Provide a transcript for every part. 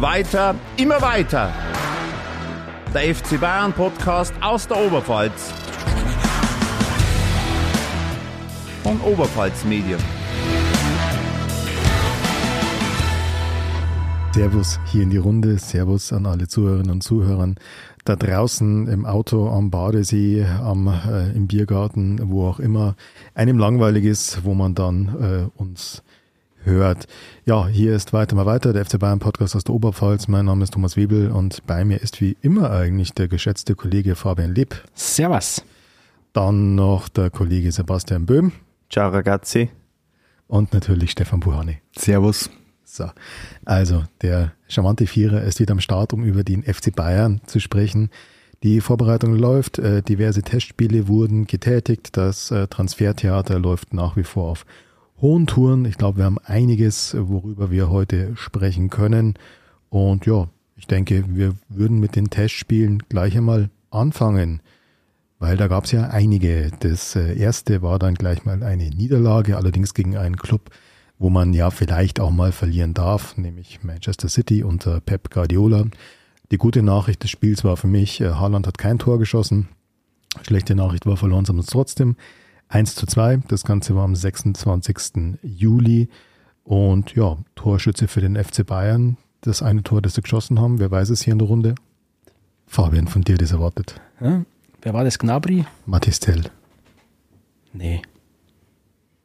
Weiter, immer weiter. Der FC Bayern Podcast aus der Oberpfalz. Von Oberpfalz Medien. Servus hier in die Runde, Servus an alle Zuhörerinnen und Zuhörer da draußen im Auto, am Badesee, am, äh, im Biergarten, wo auch immer einem langweilig ist, wo man dann äh, uns hört. Ja, hier ist weiter mal weiter, der FC Bayern Podcast aus der Oberpfalz. Mein Name ist Thomas Webel und bei mir ist wie immer eigentlich der geschätzte Kollege Fabian Lipp. Servus. Dann noch der Kollege Sebastian Böhm. Ciao ragazzi. Und natürlich Stefan Buhani. Servus. So, also der charmante Vierer ist wieder am Start, um über den FC Bayern zu sprechen. Die Vorbereitung läuft, äh, diverse Testspiele wurden getätigt, das äh, Transfertheater läuft nach wie vor auf hohen Touren. Ich glaube, wir haben einiges, worüber wir heute sprechen können. Und ja, ich denke, wir würden mit den Testspielen gleich einmal anfangen, weil da gab es ja einige. Das äh, erste war dann gleich mal eine Niederlage, allerdings gegen einen Club, wo man ja vielleicht auch mal verlieren darf, nämlich Manchester City unter Pep Guardiola. Die gute Nachricht des Spiels war für mich, äh, Haaland hat kein Tor geschossen. Schlechte Nachricht war, verloren sie uns trotzdem. 1 zu 2. Das Ganze war am 26. Juli. Und ja, Torschütze für den FC Bayern. Das eine Tor, das sie geschossen haben. Wer weiß es hier in der Runde? Fabian, von dir das erwartet. Ja, wer war das? Gnabry? Mathis Tell. Nee.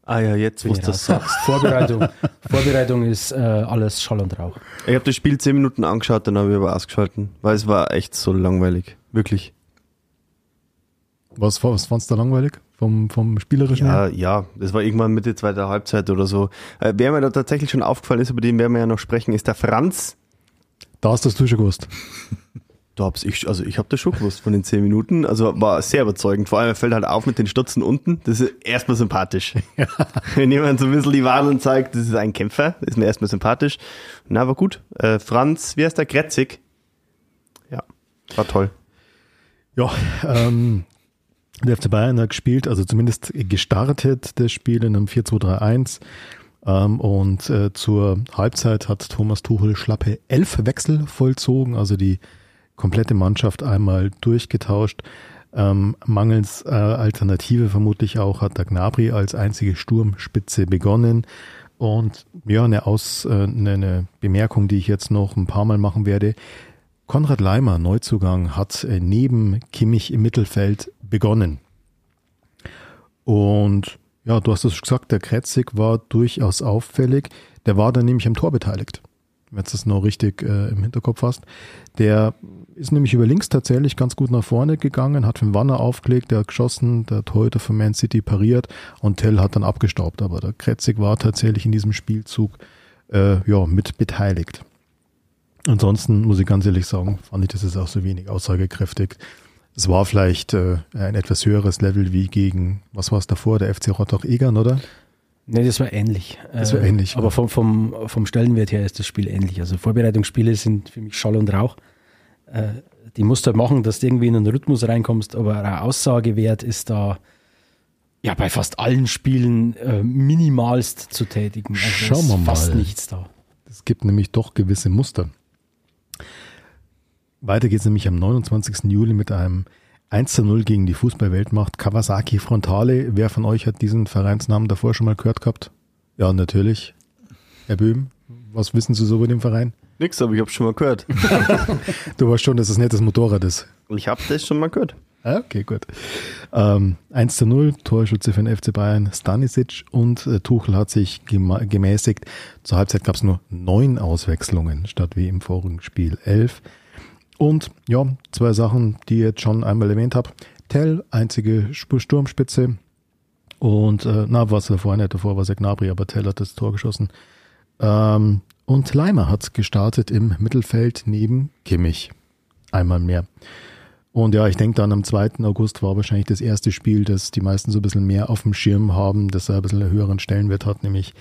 Ah ja, jetzt, wo du das sagst. Vorbereitung, Vorbereitung ist äh, alles Schall und Rauch. Ich habe das Spiel zehn Minuten angeschaut, dann habe ich aber ausgeschalten, weil es war echt so langweilig. Wirklich. Was, was fandst du da langweilig? Vom, vom Spielerischen Ja, ja, das war irgendwann Mitte zweiter Halbzeit oder so. Äh, wer mir da tatsächlich schon aufgefallen ist, über den werden wir ja noch sprechen, ist der Franz. Da hast das du schon gewusst. Da hab's ich, also ich habe das schon gewusst von den zehn Minuten. Also war sehr überzeugend. Vor allem er fällt halt auf mit den Stutzen unten. Das ist erstmal sympathisch. Wenn jemand so ein bisschen die Warnung zeigt, das ist ein Kämpfer, ist mir erstmal sympathisch. Na, war gut. Äh, Franz, wie heißt der? Gretzig. Ja, war toll. Ja, ähm, der FC Bayern hat gespielt, also zumindest gestartet das Spiel in einem 4-2-3-1. Ähm, und äh, zur Halbzeit hat Thomas Tuchel schlappe elf Wechsel vollzogen, also die komplette Mannschaft einmal durchgetauscht. Ähm, mangels äh, Alternative vermutlich auch hat der Gnabry als einzige Sturmspitze begonnen. Und ja, eine, Aus, äh, eine, Bemerkung, die ich jetzt noch ein paar Mal machen werde. Konrad Leimer, Neuzugang, hat äh, neben Kimmich im Mittelfeld begonnen. Und ja, du hast es gesagt, der Kretzig war durchaus auffällig. Der war dann nämlich am Tor beteiligt, wenn du das noch richtig äh, im Hinterkopf hast. Der ist nämlich über links tatsächlich ganz gut nach vorne gegangen, hat für den Wanner aufgelegt, der hat geschossen, der Torhüter von Man City pariert und Tell hat dann abgestaubt. Aber der Kretzig war tatsächlich in diesem Spielzug äh, ja, mit beteiligt. Ansonsten muss ich ganz ehrlich sagen, fand ich das ist auch so wenig aussagekräftig. Es war vielleicht äh, ein etwas höheres Level wie gegen, was war es davor, der FC Rottach-Egern, oder? Nee, das war ähnlich. Das war ähnlich, Aber ja. vom, vom, vom Stellenwert her ist das Spiel ähnlich. Also Vorbereitungsspiele sind für mich Schall und Rauch. Äh, die musst du halt machen, dass du irgendwie in einen Rhythmus reinkommst, aber ein Aussagewert ist da ja bei fast allen Spielen äh, minimalst zu tätigen. Also Schauen wir mal. Fast nichts da. Es gibt nämlich doch gewisse Muster. Weiter geht es nämlich am 29. Juli mit einem 1 zu 0 gegen die Fußballweltmacht Kawasaki Frontale. Wer von euch hat diesen Vereinsnamen davor schon mal gehört gehabt? Ja, natürlich. Herr Böhm, was wissen Sie so über den Verein? Nix, aber ich habe schon mal gehört. Du weißt schon, dass es nicht das Motorrad ist. Ich habe das schon mal gehört. Ah, Okay, gut. Ähm, 1 zu 0, Torschütze für den FC Bayern, Stanisic und äh, Tuchel hat sich gemäßigt. Zur Halbzeit gab es nur neun Auswechslungen statt wie im vorigen Spiel elf. Und ja, zwei Sachen, die ich jetzt schon einmal erwähnt habe. Tell, einzige Sp- Sturmspitze. Und äh, na, was davor nicht, davor war Gnabry, aber Tell hat das Tor geschossen. Ähm, und Leimer hat gestartet im Mittelfeld neben Kimmich. Einmal mehr. Und ja, ich denke dann am 2. August war wahrscheinlich das erste Spiel, das die meisten so ein bisschen mehr auf dem Schirm haben, das ein bisschen einen höheren Stellenwert hat, nämlich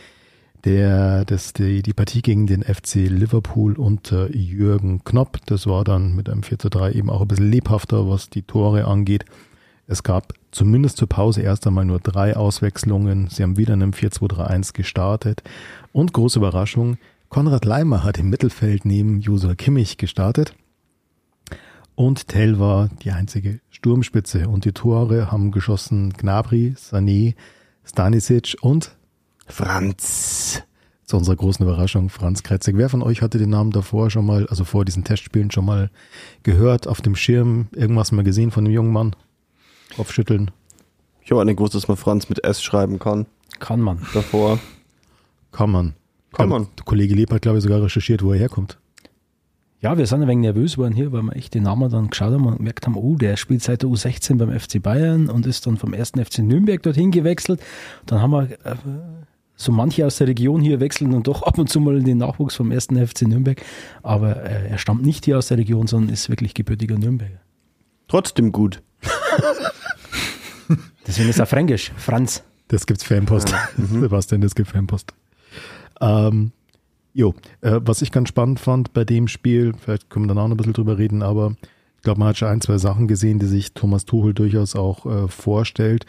der, das, die, die Partie gegen den FC Liverpool unter Jürgen Knopp. Das war dann mit einem 4 zu 3 eben auch ein bisschen lebhafter, was die Tore angeht. Es gab zumindest zur Pause erst einmal nur drei Auswechslungen. Sie haben wieder in einem 4-2-3-1 gestartet. Und große Überraschung, Konrad Leimer hat im Mittelfeld neben Josua Kimmich gestartet. Und Tell war die einzige Sturmspitze. Und die Tore haben geschossen Gnabry, Sané, Stanisic und Franz. Zu unserer großen Überraschung Franz Kretzig. Wer von euch hatte den Namen davor schon mal, also vor diesen Testspielen schon mal gehört, auf dem Schirm, irgendwas mal gesehen von dem jungen Mann? Kopfschütteln. Ich habe nicht gewusst, dass man Franz mit S schreiben kann. Kann man. Davor. Kann man. Kann man. Der Kollege Lieb hat, glaube ich, sogar recherchiert, wo er herkommt. Ja, wir sind ein wenig nervös geworden hier, weil wir echt den Namen dann geschaut haben und gemerkt haben, oh, der spielt seit der U16 beim FC Bayern und ist dann vom ersten FC Nürnberg dorthin gewechselt. Dann haben wir äh, so manche aus der Region hier wechseln und doch ab und zu mal in den Nachwuchs vom ersten FC Nürnberg. Aber äh, er stammt nicht hier aus der Region, sondern ist wirklich gebürtiger Nürnberger. Trotzdem gut. Deswegen ist er fränkisch, Franz. Das gibt's Fanpost. Sebastian, das gibt Fanpost. Ähm, jo, äh, was ich ganz spannend fand bei dem Spiel, vielleicht können wir danach noch ein bisschen drüber reden, aber ich glaube, man hat schon ein, zwei Sachen gesehen, die sich Thomas Tuchel durchaus auch äh, vorstellt.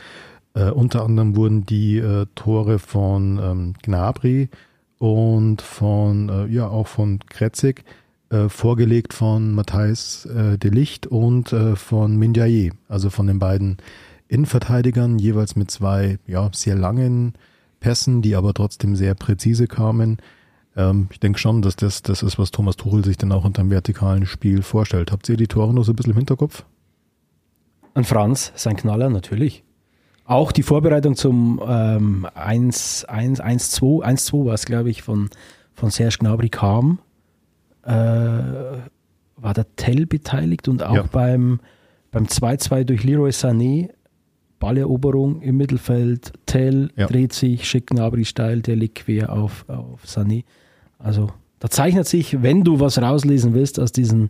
Äh, unter anderem wurden die äh, Tore von ähm, Gnabry und von, äh, ja, auch von Kretzig äh, vorgelegt von Matthijs äh, de Licht und äh, von Mindiaye, also von den beiden Innenverteidigern, jeweils mit zwei, ja, sehr langen Pässen, die aber trotzdem sehr präzise kamen. Ähm, ich denke schon, dass das das ist, was Thomas Tuchel sich dann auch unter einem vertikalen Spiel vorstellt. Habt ihr die Tore noch so ein bisschen im Hinterkopf? Und Franz, sein Knaller, natürlich. Auch die Vorbereitung zum ähm, 1, 1, 1, 2, 1, 2 war es, glaube ich, von, von Serge Gnabry kam, äh, war der Tell beteiligt und auch Ja. beim, beim 2-2 durch Leroy Sané, Balleroberung im Mittelfeld, Tell Ja. dreht sich, schickt Gnabry steil, der liegt quer auf, auf Sané. Also da zeichnet sich, wenn du was rauslesen willst aus diesen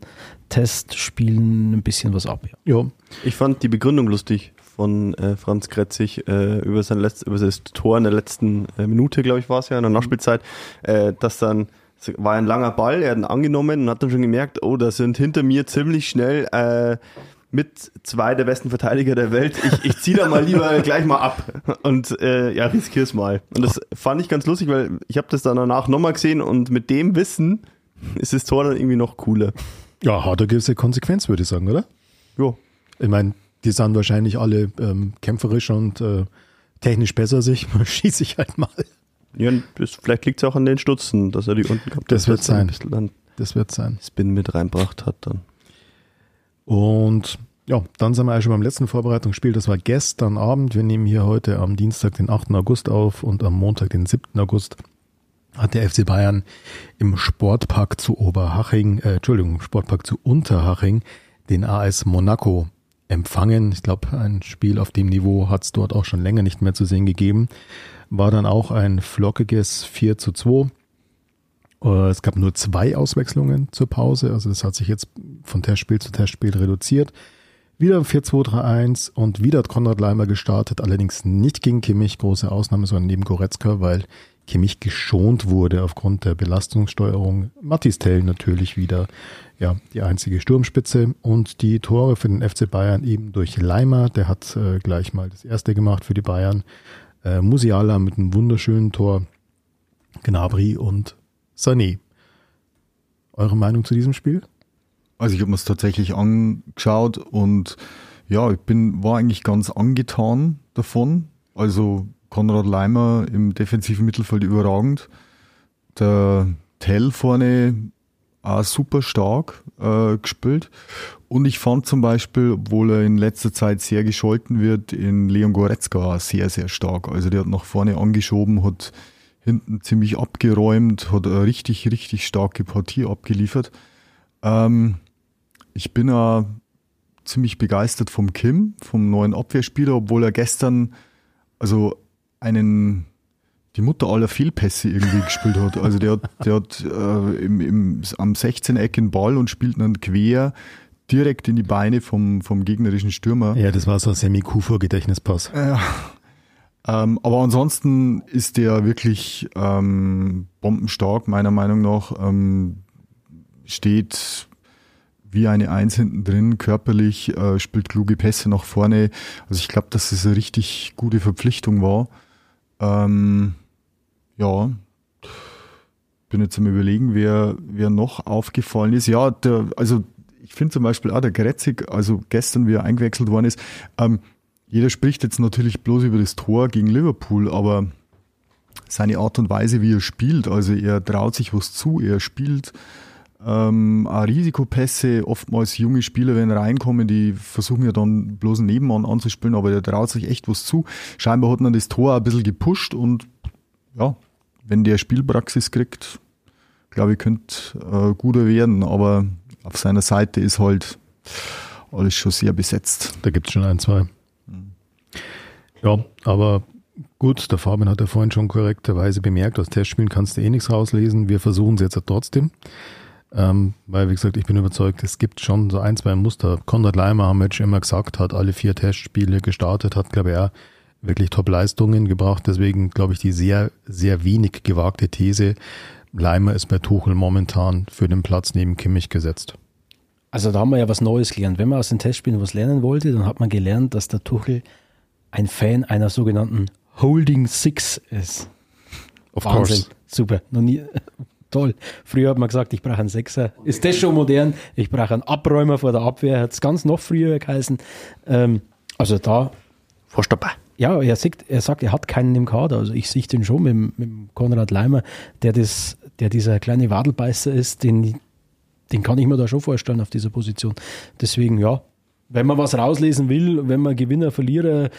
Testspielen, ein bisschen was ab. Ja. Ja, Ich fand die Begründung lustig von äh, Franz Kretzig äh, über, sein letzt, über das Tor in der letzten äh, Minute, glaube ich, war es ja, in der Nachspielzeit, äh, dass dann war ein langer Ball, er hat ihn angenommen und hat dann schon gemerkt, oh, da sind hinter mir ziemlich schnell äh, mit zwei der besten Verteidiger der Welt. Ich, ich ziehe da mal lieber gleich mal ab und äh, ja, riskier's mal. Und das fand ich ganz lustig, weil ich habe das dann danach nochmal gesehen und mit dem Wissen ist das Tor dann irgendwie noch cooler. ja hat eine gewisse Konsequenz, würde ich sagen, oder? Jo. Ich meine, die sind wahrscheinlich alle ähm, kämpferisch und äh, technisch besser sich. Schieße ich halt mal. Ja, das, vielleicht liegt es auch an den Stutzen, dass er die unten gehabt Das hat, wird sein. Dann Das wird sein. Spin mit reinbracht hat dann. Und ja, dann sind wir eigentlich schon beim letzten Vorbereitungsspiel. Das war gestern Abend. Wir nehmen hier heute am Dienstag, den 8. August auf und am Montag, den 7. August, hat der FC Bayern im Sportpark zu Oberhaching, äh, Entschuldigung, im Sportpark zu Unterhaching den AS Monaco empfangen. Ich glaube, ein Spiel auf dem Niveau hat es dort auch schon länger nicht mehr zu sehen gegeben. War dann auch ein flockiges 4 zu 2. Äh, Es gab nur zwei Auswechslungen zur Pause, also das hat sich jetzt von Testspiel zu Testspiel reduziert. Wieder 4-2-3-1 und wieder hat Konrad Leimer gestartet, allerdings nicht gegen Kimmich, große Ausnahme, sondern neben Goretzka, weil Kimmich geschont wurde aufgrund der Belastungssteuerung. Mattis Tell natürlich wieder ja, die einzige Sturmspitze und die Tore für den FC Bayern eben durch Leimer, der hat äh, gleich mal das erste gemacht für die Bayern. Äh, Musiala mit einem wunderschönen Tor, Gnabry und Sané. Eure Meinung zu diesem Spiel? Also ich habe mir es tatsächlich angeschaut und ja, ich bin, war eigentlich ganz angetan davon. Also Konrad Leimer im defensiven Mittelfeld überragend. Der Tell vorne auch super stark äh, gespielt. Und ich fand zum Beispiel, obwohl er in letzter Zeit sehr gescholten wird, in Leon Goretzka sehr, sehr stark. Also der hat nach vorne angeschoben, hat hinten ziemlich abgeräumt, hat eine richtig, richtig starke Partie abgeliefert. Ähm, ich bin ja ziemlich begeistert vom Kim, vom neuen Abwehrspieler, obwohl er gestern also einen die Mutter aller Fehlpässe irgendwie gespielt hat. Also der hat, der hat äh, im, im, am 16-Eck den Ball und spielt dann quer direkt in die Beine vom, vom gegnerischen Stürmer. Ja, das war so ein Semi-Kufa-Gedächtnispass. Ja. Ähm, aber ansonsten ist der wirklich ähm, bombenstark, meiner Meinung nach. Ähm, steht wie eine Eins hinten drin, körperlich, äh, spielt kluge Pässe nach vorne. Also ich glaube, dass es eine richtig gute Verpflichtung war. Ähm, ja, bin jetzt am überlegen, wer, wer noch aufgefallen ist. Ja, der, also ich finde zum Beispiel auch der Gretzig, also gestern, wie er eingewechselt worden ist, ähm, jeder spricht jetzt natürlich bloß über das Tor gegen Liverpool, aber seine Art und Weise, wie er spielt, also er traut sich was zu, er spielt ähm, Risikopässe, oftmals junge Spieler, wenn reinkommen, die versuchen ja dann bloß einen Nebenmann anzuspielen, aber der traut sich echt was zu. Scheinbar hat man das Tor ein bisschen gepusht und ja, wenn der Spielpraxis kriegt, glaube ich, könnte äh, guter werden, aber auf seiner Seite ist halt alles schon sehr besetzt. Da gibt es schon ein, zwei. Ja, aber gut, der Fabian hat ja vorhin schon korrekterweise bemerkt, aus Testspielen kannst du eh nichts rauslesen. Wir versuchen es jetzt trotzdem. Ähm, weil, wie gesagt, ich bin überzeugt, es gibt schon so ein, zwei Muster. Konrad Leimer haben wir jetzt schon immer gesagt, hat alle vier Testspiele gestartet, hat, glaube ich, auch wirklich Top-Leistungen gebracht. Deswegen, glaube ich, die sehr, sehr wenig gewagte These, Leimer ist bei Tuchel momentan für den Platz neben Kimmich gesetzt. Also da haben wir ja was Neues gelernt. Wenn man aus den Testspielen was lernen wollte, dann hat man gelernt, dass der Tuchel ein Fan einer sogenannten Holding Six ist. Of Wahnsinn. course. Super. Noch nie. Toll. Früher hat man gesagt, ich brauche einen Sechser. Ist das schon modern? Ich brauche einen Abräumer vor der Abwehr. Hat es ganz noch früher geheißen. Ähm, also da, Vorstopper. ja, er sagt, er sagt, er hat keinen im Kader. Also ich sehe den schon mit, mit Konrad Leimer, der das, der dieser kleine Wadelbeißer ist, den, den kann ich mir da schon vorstellen auf dieser Position. Deswegen, ja, wenn man was rauslesen will, wenn man Gewinner, Verlierer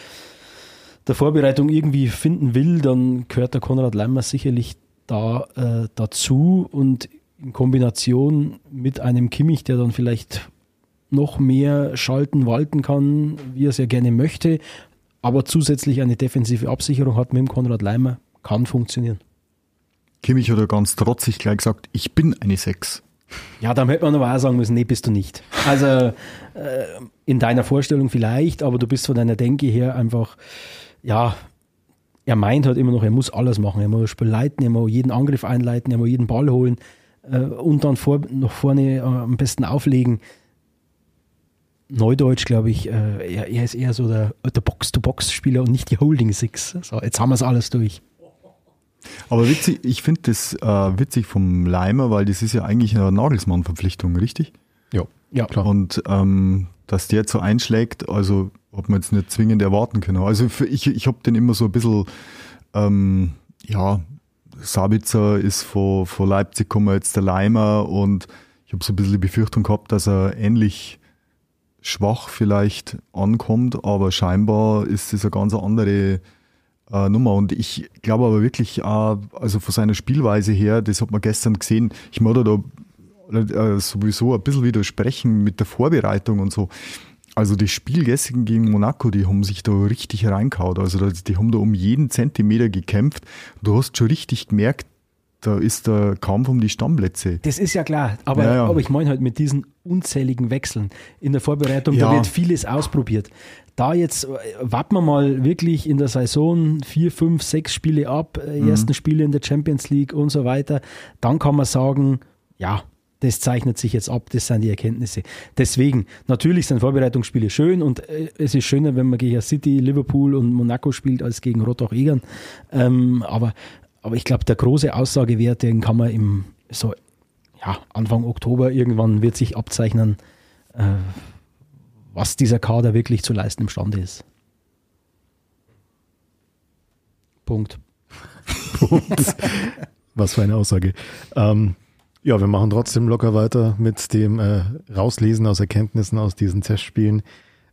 der Vorbereitung irgendwie finden will, dann gehört der Konrad Leimer sicherlich da äh, dazu und in Kombination mit einem Kimmich, der dann vielleicht noch mehr schalten, walten kann, wie er es ja gerne möchte, aber zusätzlich eine defensive Absicherung hat mit dem Konrad Leimer, kann funktionieren. Kimmich hat ja ganz trotzig gleich gesagt, ich bin eine Sechs. Ja, dann hätte man aber auch sagen müssen, nee, bist du nicht. Also äh, in deiner Vorstellung vielleicht, aber du bist von deiner Denke her einfach, ja, er meint halt immer noch, er muss alles machen. Er muss das Spiel leiten, er muss jeden Angriff einleiten, er muss jeden Ball holen äh, und dann vor, noch vorne äh, am besten auflegen. Neudeutsch, glaube ich, äh, er, er ist eher so der, der Box-to-Box-Spieler und nicht die Holding Six. So, jetzt haben wir es alles durch. Aber witzig, ich finde das äh, witzig vom Leimer, weil das ist ja eigentlich eine Nagelsmann-Verpflichtung, richtig? Ja, Ja, klar. Und ähm, dass der jetzt so einschlägt, also hat man jetzt nicht zwingend erwarten können. Also für, ich, ich habe den immer so ein bisschen, ähm, ja, Sabitzer ist von, von Leipzig gekommen, jetzt der Leimer und ich habe so ein bisschen die Befürchtung gehabt, dass er ähnlich schwach vielleicht ankommt, aber scheinbar ist es eine ganz andere äh, Nummer. Und ich glaube aber wirklich, äh, also von seiner Spielweise her, das hat man gestern gesehen, ich muss da äh, sowieso ein bisschen widersprechen mit der Vorbereitung und so. Also das Spiel gestern gegen Monaco, die haben sich da richtig reingehauen. Also die haben da um jeden Zentimeter gekämpft. Du hast schon richtig gemerkt, da ist der Kampf um die Stammplätze. Das ist ja klar, aber, Ja, ja. aber ich meine halt mit diesen unzähligen Wechseln in der Vorbereitung, da Ja. wird vieles ausprobiert. Da jetzt äh, warten wir mal wirklich in der Saison vier, fünf, sechs Spiele ab, äh, Mhm. ersten Spiele in der Champions League und so weiter, dann kann man sagen, ja, das zeichnet sich jetzt ab, das sind die Erkenntnisse. Deswegen, natürlich sind Vorbereitungsspiele schön und äh, es ist schöner, wenn man gegen City, Liverpool und Monaco spielt, als gegen Rottach-Egern. Ähm, aber, aber ich glaube, der große Aussagewert, den kann man im so ja, Anfang Oktober irgendwann wird sich abzeichnen, äh, was dieser Kader wirklich zu leisten imstande ist. Punkt. Was für eine Aussage. Ähm, ja, wir machen trotzdem locker weiter mit dem äh, Rauslesen aus Erkenntnissen aus diesen Testspielen.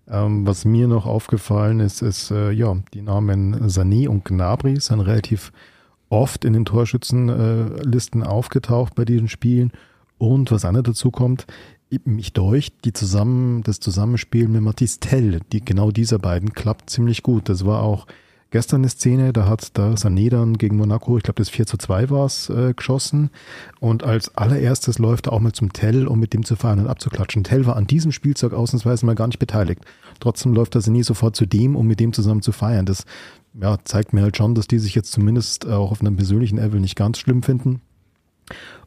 Ähm, was mir noch aufgefallen ist, ist, äh, ja, die Namen Sané und Gnabry sind relativ oft in den Torschützenlisten äh, aufgetaucht bei diesen Spielen. Und was auch noch dazu kommt, mich deucht, die zusammen, das Zusammenspiel mit Mathis Tell, die, genau dieser beiden klappt ziemlich gut. Das war auch gestern eine Szene, da hat da Sané dann gegen Monaco, ich glaube das 4 zu 2 war es, äh, geschossen. Und als allererstes läuft er auch mal zum Tell, um mit dem zu fahren und abzuklatschen. Tell war an diesem Spielzeug ausnahmsweise mal gar nicht beteiligt. Trotzdem läuft der Sané sofort zu dem, um mit dem zusammen zu feiern. Das ja, zeigt mir halt schon, dass die sich jetzt zumindest auch auf einem persönlichen Level nicht ganz schlimm finden.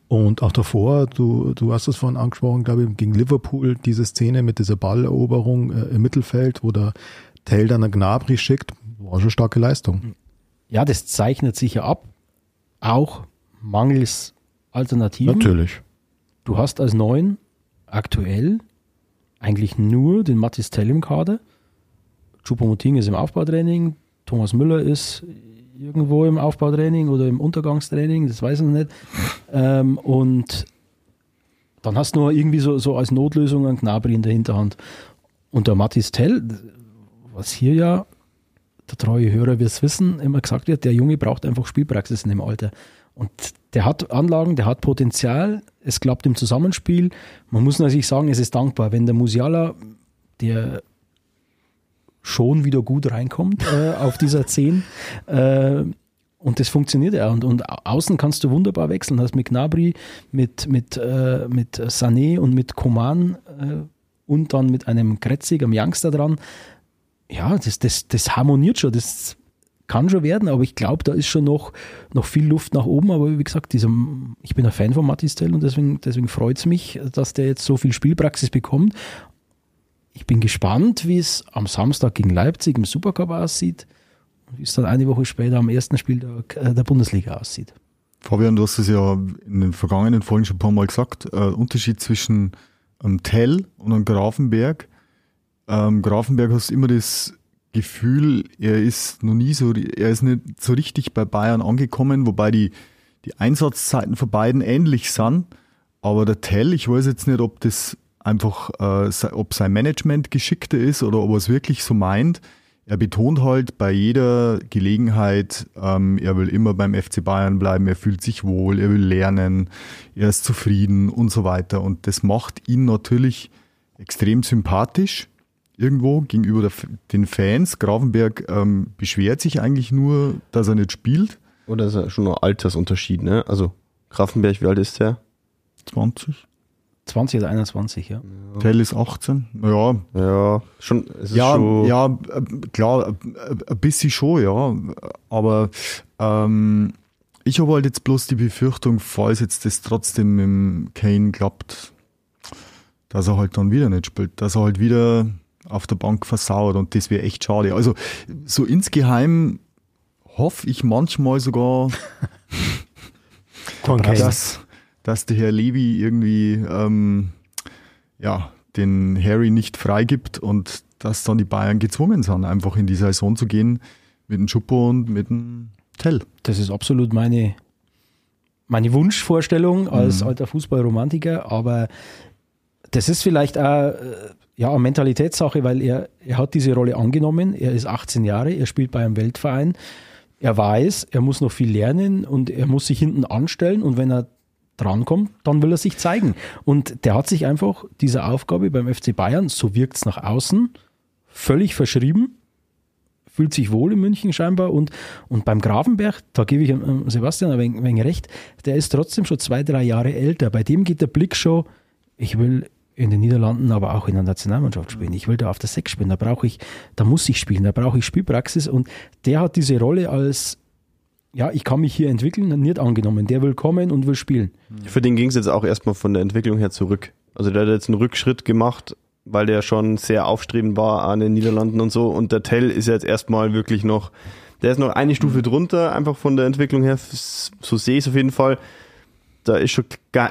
Und auch davor, du, du hast es vorhin angesprochen, glaube ich, gegen Liverpool, diese Szene mit dieser Balleroberung äh, im Mittelfeld, wo der Tell dann einen Gnabry schickt, war schon starke Leistung. Ja, das zeichnet sich ja ab, auch mangels Alternativen. Natürlich. Du hast als Neuen aktuell eigentlich nur den Mathis Tell im Kader. Choupo-Moting ist im Aufbautraining, Thomas Müller ist irgendwo im Aufbautraining oder im Untergangstraining, das weiß ich noch nicht. Ähm, und dann hast du nur irgendwie so, so als Notlösung einen Gnabry in der Hinterhand. Und der Mathis Tell, was hier ja, der treue Hörer wird es wissen, immer gesagt wird, der Junge braucht einfach Spielpraxis in dem Alter. Und der hat Anlagen, der hat Potenzial, es klappt im Zusammenspiel. Man muss natürlich sagen, es ist dankbar, wenn der Musiala, der schon wieder gut reinkommt äh, auf dieser 10. Äh, und das funktioniert ja. Und, und außen kannst du wunderbar wechseln. Hast mit Gnabry, mit, mit, äh, mit Sané und mit Koman äh, und dann mit einem Kretzig, einem Youngster dran. Ja, das, das, das harmoniert schon. Das kann schon werden, aber ich glaube, da ist schon noch, noch viel Luft nach oben. Aber wie gesagt, dieser, ich bin ein Fan von Matistel und deswegen, deswegen freut es mich, dass der jetzt so viel Spielpraxis bekommt. Ich bin gespannt, wie es am Samstag gegen Leipzig im Supercup aussieht und wie es dann eine Woche später am ersten Spieltag äh, der Bundesliga aussieht. Fabian, du hast es ja in den vergangenen Folgen schon ein paar Mal gesagt. Äh, Unterschied zwischen einem Tell und einem Grafenberg. Ähm, Grafenberg hast immer das Gefühl, er ist noch nie so, er ist nicht so richtig bei Bayern angekommen, wobei die, die Einsatzzeiten für beiden ähnlich sind. Aber der Tell, ich weiß jetzt nicht, ob das einfach, äh, ob sein Management geschickter ist oder ob er es wirklich so meint. Er betont halt bei jeder Gelegenheit, ähm, er will immer beim FC Bayern bleiben, er fühlt sich wohl, er will lernen, er ist zufrieden und so weiter. Und das macht ihn natürlich extrem sympathisch irgendwo gegenüber der, den Fans. Grafenberg ähm, beschwert sich eigentlich nur, dass er nicht spielt. Oder ist er schon noch Altersunterschied, ne? Also Grafenberg, wie alt ist der? 20. 20 oder 21, ja. ja. Tell ist 18. Ja. Ja, schon. ja, schon ja, klar, ein bisschen schon, ja. Aber ähm, ich habe halt jetzt bloß die Befürchtung, falls jetzt das trotzdem mit dem Kane klappt, dass er halt dann wieder nicht spielt, dass er halt wieder auf der Bank versauert und das wäre echt schade. Also so insgeheim hoffe ich manchmal sogar, dass, dass der Herr Levy irgendwie ähm, ja, den Harry nicht freigibt und dass dann die Bayern gezwungen sind, einfach in die Saison zu gehen mit dem Schuppo und mit dem Tell. Das ist absolut meine, meine Wunschvorstellung als mhm. alter Fußballromantiker, aber das ist vielleicht auch äh, ja, Mentalitätssache, weil er, er hat diese Rolle angenommen. Er ist 18 Jahre, er spielt bei einem Weltverein. Er weiß, er muss noch viel lernen und er muss sich hinten anstellen und wenn er drankommt, dann will er sich zeigen. Und der hat sich einfach dieser Aufgabe beim FC Bayern, so wirkt es nach außen, völlig verschrieben, fühlt sich wohl in München scheinbar und, und beim Grafenberg, da gebe ich Sebastian ein wenig recht, der ist trotzdem schon zwei, drei Jahre älter. Bei dem geht der Blick schon, ich will in den Niederlanden, aber auch in der Nationalmannschaft spielen. Ich will da auf der Sechs spielen, da brauche ich, da muss ich spielen, da brauche ich Spielpraxis und der hat diese Rolle als ja, ich kann mich hier entwickeln, nicht angenommen. Der will kommen und will spielen. Für den ging es jetzt auch erstmal von der Entwicklung her zurück. Also der hat jetzt einen Rückschritt gemacht, weil der schon sehr aufstrebend war an den Niederlanden und so. Und der Tell ist jetzt erstmal wirklich noch, der ist noch eine Stufe drunter, einfach von der Entwicklung her. So sehe ich es auf jeden Fall. Da ist schon,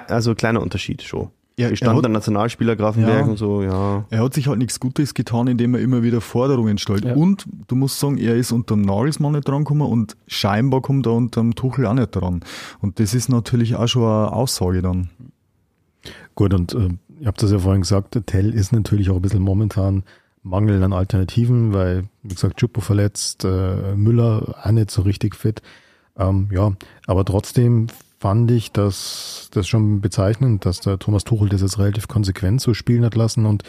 also kleiner Unterschied schon. Ja, gestandener Nationalspieler Grafenberg ja, und so, ja. Er hat sich halt nichts Gutes getan, indem er immer wieder Forderungen stellt. Ja. Und du musst sagen, er ist unter dem Nagelsmann nicht drangekommen und scheinbar kommt er unter dem Tuchel auch nicht dran. Und das ist natürlich auch schon eine Aussage dann. Gut, und äh, ihr habt das ja vorhin gesagt, Tell ist natürlich auch ein bisschen momentan Mangel an Alternativen, weil, wie gesagt, Chupo verletzt, äh, Müller auch nicht so richtig fit. Ähm, ja, aber trotzdem fand ich das, das schon bezeichnend, dass der Thomas Tuchel das jetzt relativ konsequent so spielen hat lassen und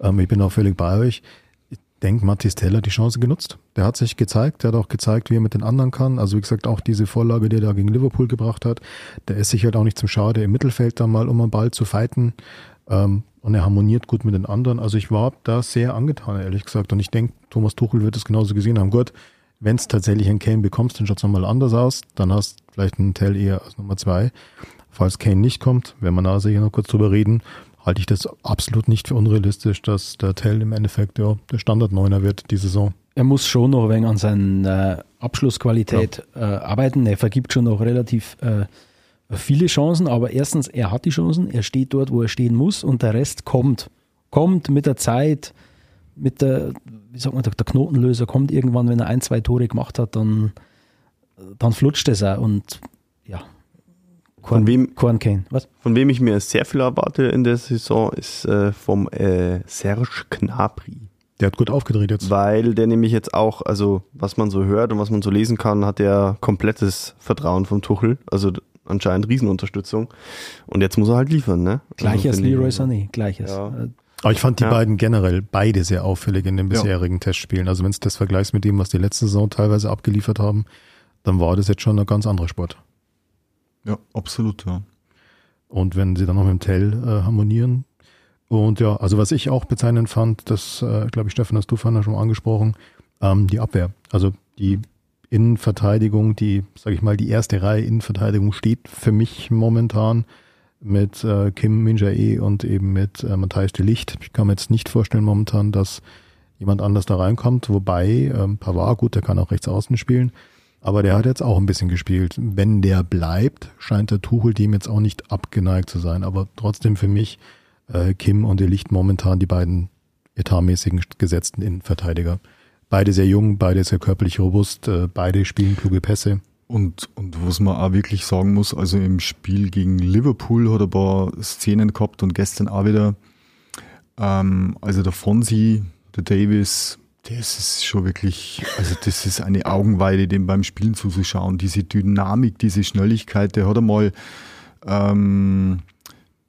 ähm, ich bin auch völlig bei euch. Ich denke, Matthias Teller hat die Chance genutzt. Der hat sich gezeigt, der hat auch gezeigt, wie er mit den anderen kann. Also wie gesagt, auch diese Vorlage, die er da gegen Liverpool gebracht hat, der ist sich halt auch nicht zum Schade, im Mittelfeld da mal um einen Ball zu fighten. Ähm, und er harmoniert gut mit den anderen. Also ich war da sehr angetan, ehrlich gesagt. Und ich denke, Thomas Tuchel wird es genauso gesehen haben. Gut, wenn es tatsächlich einen Kane bekommst, dann schaut es nochmal anders aus. Dann hast du vielleicht einen Tell eher als Nummer zwei. Falls Kane nicht kommt, wenn wir da sicher noch kurz drüber reden, halte ich das absolut nicht für unrealistisch, dass der Tell im Endeffekt ja der Standard-Neuner wird die Saison. Er muss schon noch ein wenig an seiner äh, Abschlussqualität ja. äh, arbeiten. Er vergibt schon noch relativ äh, viele Chancen, aber erstens, er hat die Chancen, er steht dort, wo er stehen muss und der Rest kommt. Kommt mit der Zeit, mit der, wie sagt man, der, der Knotenlöser kommt irgendwann, wenn er ein, zwei Tore gemacht hat, dann, dann flutscht es auch und ja. Von wem, Korn Kane. Was? von wem ich mir sehr viel erwarte in der Saison, ist äh, vom äh, Serge Gnabry. Der hat gut aufgedreht jetzt. Weil der nämlich jetzt auch, also was man so hört und was man so lesen kann, hat er komplettes Vertrauen vom Tuchel. Also anscheinend Riesenunterstützung. Und jetzt muss er halt liefern, ne? Gleiches also, Leroy Sané, gleiches. Ja. Aber ich fand die Ja. beiden generell beide sehr auffällig in den Ja. bisherigen Testspielen. Also wenn du das vergleichst mit dem, was die letzte Saison teilweise abgeliefert haben, dann war das jetzt schon ein ganz anderer Sport. Ja, absolut, ja. Und wenn sie dann noch mit dem Tell äh, harmonieren. Und ja, also was ich auch bezeichnend fand, das äh, glaube ich, Stefan, hast du vorhin schon mal angesprochen, ähm, die Abwehr. Also die Innenverteidigung, die, sage ich mal, die erste Reihe Innenverteidigung steht für mich momentan mit äh, Kim Min-jae und eben mit äh, Matthias de Licht. Ich kann mir jetzt nicht vorstellen momentan, dass jemand anders da reinkommt, wobei ähm, Pavard, gut, der kann auch rechts außen spielen, aber der hat jetzt auch ein bisschen gespielt. Wenn der bleibt, scheint der Tuchel dem jetzt auch nicht abgeneigt zu sein, aber trotzdem für mich äh, Kim und de Licht momentan die beiden etatmäßigen gesetzten Innenverteidiger. Beide sehr jung, beide sehr körperlich robust, äh, beide spielen kluge Pässe. Und, und was man auch wirklich sagen muss, also im Spiel gegen Liverpool hat er ein paar Szenen gehabt und gestern auch wieder. Ähm, also der Fonsi, der Davis, das ist schon wirklich, also das ist eine Augenweide, dem beim Spielen zuzuschauen. Diese Dynamik, diese Schnelligkeit, der hat einmal ähm,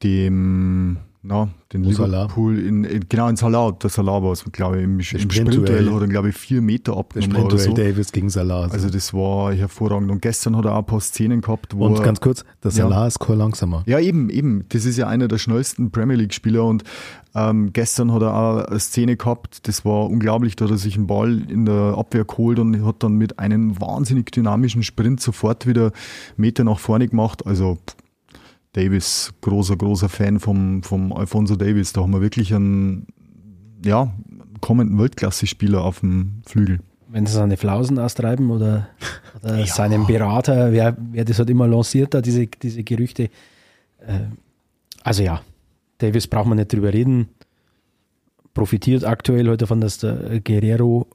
dem, na, den Salah. Liverpool in, in, genau in Salah, der Salah war es, glaube ich, im, im Sprintduell. Hat er, glaube ich, vier Meter Der abgenommen oder Sprintduell so. Davis gegen Salah. Also das war hervorragend. Und gestern hat er auch ein paar Szenen gehabt, wo und er, ganz kurz, der Ja. Salah ist kein langsamer. ja eben, eben. Das ist ja einer der schnellsten Premier League Spieler und ähm, gestern hat er auch eine Szene gehabt, das war unglaublich, da hat er sich einen Ball in der Abwehr geholt und hat dann mit einem wahnsinnig dynamischen Sprint sofort wieder Meter nach vorne gemacht. Also pff, Davis, großer, großer Fan vom, vom Alfonso Davis. Da haben wir wirklich einen, ja, kommenden Weltklasse-Spieler auf dem Flügel. wenn sie seine Flausen austreiben oder, oder seinen Berater, wer, wer das hat immer lanciert, da diese, diese Gerüchte. Äh, also ja, Davis braucht man nicht drüber reden. Profitiert aktuell heute davon, dass der Guerrero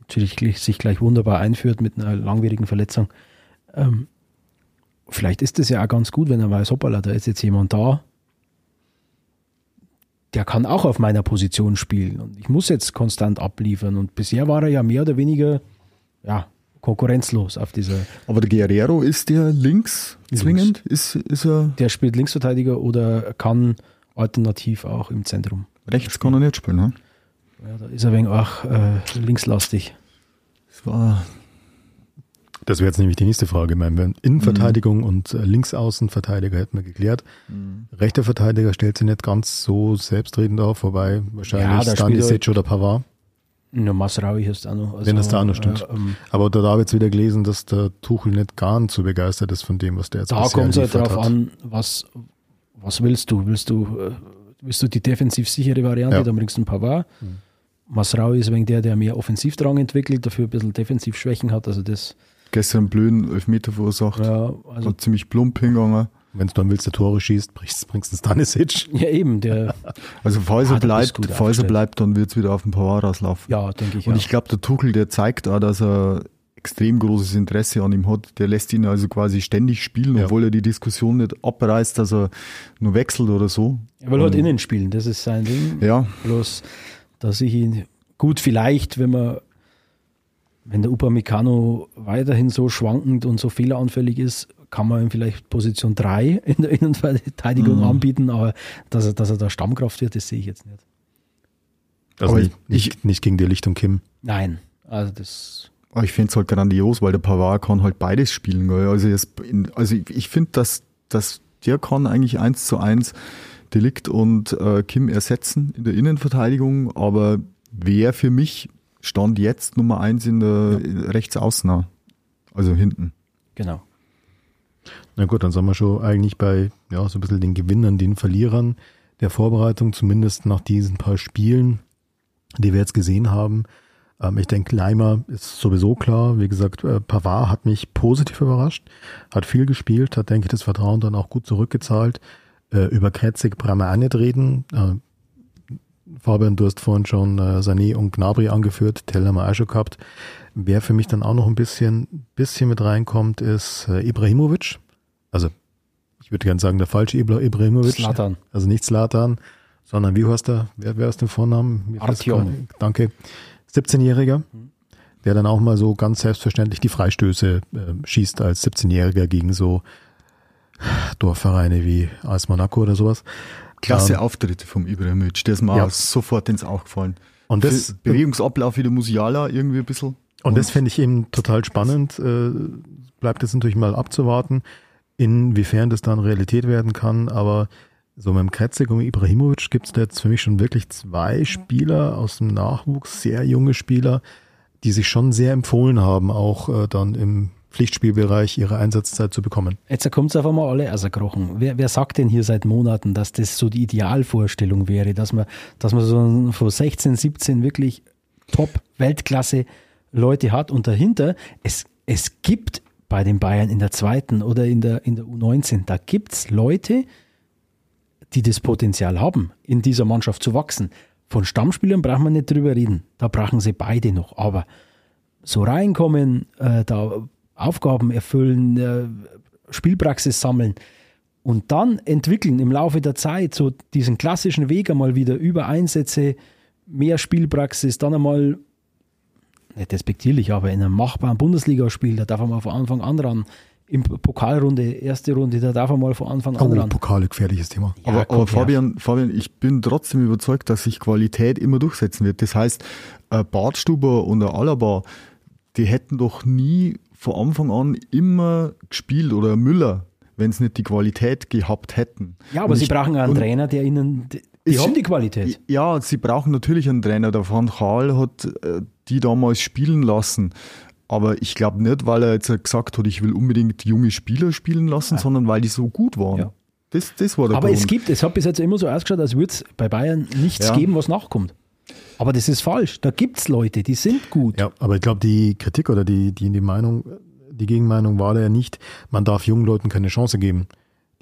natürlich sich gleich wunderbar einführt mit einer langwierigen Verletzung. Ähm, vielleicht ist es ja auch ganz gut, wenn er weiß, hoppala, da ist jetzt jemand da, der kann auch auf meiner Position spielen und ich muss jetzt konstant abliefern. Und bisher war er ja mehr oder weniger ja, konkurrenzlos auf dieser. Aber der Guerrero ist der links zwingend? Ist, ist er Der spielt Linksverteidiger oder kann alternativ auch im Zentrum. rechts kann er nicht spielen, ne? Ja, da ist er wegen auch äh, linkslastig. Das war Das wäre jetzt nämlich die nächste Frage. Meine, Innenverteidigung und äh, Linksaußenverteidiger hätten wir geklärt. Rechter Verteidiger stellt sie nicht ganz so selbstredend auf, wobei Ja, wahrscheinlich da Stanisic spielt oder Pavard. Nur Masraui ist auch noch. Also, Wenn das da auch noch stimmt. äh, ähm, Aber da habe ich jetzt wieder gelesen, dass der Tuchel nicht gar so begeistert ist von dem, was der jetzt da bisher kommt es halt hat. an, was, was willst du? Willst du, äh, willst du die defensiv sichere Variante, Ja. dann bringst du einen Pavard. Masraui ist wegen der, der mehr Offensivdrang entwickelt, dafür ein bisschen Defensivschwächen hat. Also das, gestern einen blöden Elfmeter verursacht. ja, also War ziemlich plump hingegangen. Wenn du dann willst, der Tore schießt, bringst, du einen Stanisic. ja eben, der, Also falls Ah, er bist bleibt, falls er bleibt, dann wird es wieder auf den Pavard rauslaufen. ja, denke ich Und auch. ich glaube, der Tuchel, der zeigt auch, dass er extrem großes Interesse an ihm hat. Der lässt ihn also quasi ständig spielen, Ja. obwohl er die Diskussion nicht abreißt, dass er nur wechselt oder so. er will halt innen spielen, das ist sein Ding. Ja, Bloß, dass ich ihn gut vielleicht, wenn man, wenn der Upamecano weiterhin so schwankend und so fehleranfällig ist, kann man ihm vielleicht Position 3 in der Innenverteidigung Mhm. anbieten, aber dass er, dass er da Stammkraft wird, das sehe ich jetzt nicht. Also Aber nicht, ich- nicht, nicht gegen die Licht und Kim. Nein, also das, aber ich finde es halt grandios, weil der Pavard kann halt beides spielen. Gell? Also, jetzt in, also ich, ich finde, dass, dass der kann eigentlich eins zu eins Delikt und äh, Kim ersetzen in der Innenverteidigung, aber wer für mich stand jetzt Nummer eins in der rechts außen, also hinten. genau. Na gut, dann sind wir schon eigentlich bei ja, so ein bisschen den Gewinnern, den Verlierern der Vorbereitung, zumindest nach diesen paar Spielen, die wir jetzt gesehen haben. Ähm, ich denke, Leimer ist sowieso klar. Wie gesagt, äh, Pavard hat mich positiv überrascht, hat viel gespielt, hat, denke ich, das Vertrauen dann auch gut zurückgezahlt. Äh, über Kretzig brauchen wir auch nicht reden. Äh, Fabian, du hast vorhin schon äh, Sané und Gnabry angeführt, Tell haben wir auch schon gehabt. Wer für mich dann auch noch ein bisschen, bisschen mit reinkommt, ist äh, Ibrahimovic. Also, ich würde gerne sagen, der falsche Ibra Ibrahimovic. Slatan. Also nicht Slatan, sondern wie heißt der? Wer, wer ist der Vornamen? Artyom. Danke. 17-Jähriger, der dann auch mal so ganz selbstverständlich die Freistöße äh, schießt als 17-Jähriger gegen so Dorfvereine wie AS Monaco oder sowas. Klasse Ähm, Auftritte vom Ibrahimovic, der ist mir Ja. auch sofort ins Auge gefallen. Und das, Für Bewegungsablauf wieder Musiala irgendwie ein bisschen. Und das finde ich eben total spannend. Äh, bleibt jetzt natürlich mal abzuwarten, inwiefern das dann Realität werden kann. Aber so mit dem Kretzig und Ibrahimovic gibt es da jetzt für mich schon wirklich zwei Spieler aus dem Nachwuchs, sehr junge Spieler, die sich schon sehr empfohlen haben, auch äh, dann im Pflichtspielbereich ihre Einsatzzeit zu bekommen. Jetzt kommt es auf einmal alle auserkrochen. Wer, wer sagt denn hier seit Monaten, dass das so die Idealvorstellung wäre, dass man, dass man so von 16, 17 wirklich Top-Weltklasse Leute hat und dahinter, es, es gibt bei den Bayern in der zweiten oder in der, in der U19, da gibt es Leute, die das Potenzial haben, in dieser Mannschaft zu wachsen. Von Stammspielern brauchen wir nicht drüber reden. Da brauchen sie beide noch. Aber so reinkommen, äh, da Aufgaben erfüllen, äh, Spielpraxis sammeln und dann entwickeln im Laufe der Zeit so diesen klassischen Weg einmal wieder über Einsätze, mehr Spielpraxis, dann einmal, nicht despektierlich, aber in einem machbaren Bundesligaspiel, da darf er mal von Anfang an ran. Im Pokalrunde, erste Runde, da darf er mal von Anfang an Oh, ran. Pokale, gefährliches Thema. Ja, aber, aber. Fabian, Fabian, ich bin trotzdem überzeugt, dass sich Qualität immer durchsetzen wird. Das heißt, äh, Bartstuber und der Alaba, die hätten doch nie von Anfang an immer gespielt oder Müller, wenn sie nicht die Qualität gehabt hätten. Ja, aber Und sie ich- brauchen einen Trainer, der ihnen, die, haben die Qualität. Ja, sie brauchen natürlich einen Trainer. Der Van Gaal hat äh, die damals spielen lassen. Aber ich glaube nicht, weil er jetzt gesagt hat, ich will unbedingt junge Spieler spielen lassen, sondern weil die so gut waren. Ja. Das, das war der Aber Grund. es gibt, es hat bis jetzt immer so ausgeschaut, als würde es bei Bayern nichts Ja. geben, was nachkommt. Aber das ist falsch. Da gibt es Leute, die sind gut. Ja, aber ich glaube, die Kritik oder die, die, die Meinung, die Gegenmeinung war da ja nicht, man darf jungen Leuten keine Chance geben.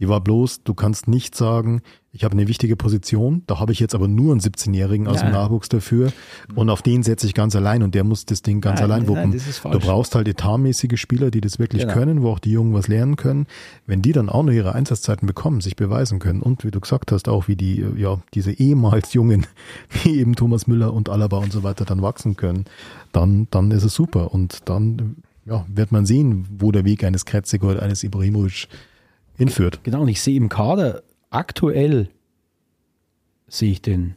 Die war bloß, du kannst nicht sagen, ich habe eine wichtige Position, da habe ich jetzt aber nur einen 17-Jährigen aus dem Nein. Nachwuchs dafür und auf den setze ich ganz allein und der muss das Ding ganz Nein, allein nein, wuppen. falsch. du brauchst halt etatmäßige Spieler, die das wirklich Genau. können, wo auch die Jungen was lernen können. Wenn die dann auch noch ihre Einsatzzeiten bekommen, sich beweisen können und wie du gesagt hast, auch wie die, ja, diese ehemals Jungen, wie eben Thomas Müller und Alaba und so weiter dann wachsen können, dann, dann ist es super und dann ja, wird man sehen, wo der Weg eines Kretzig oder eines Ibrahimovic hinführt. Genau, und ich sehe im Kader aktuell sehe ich den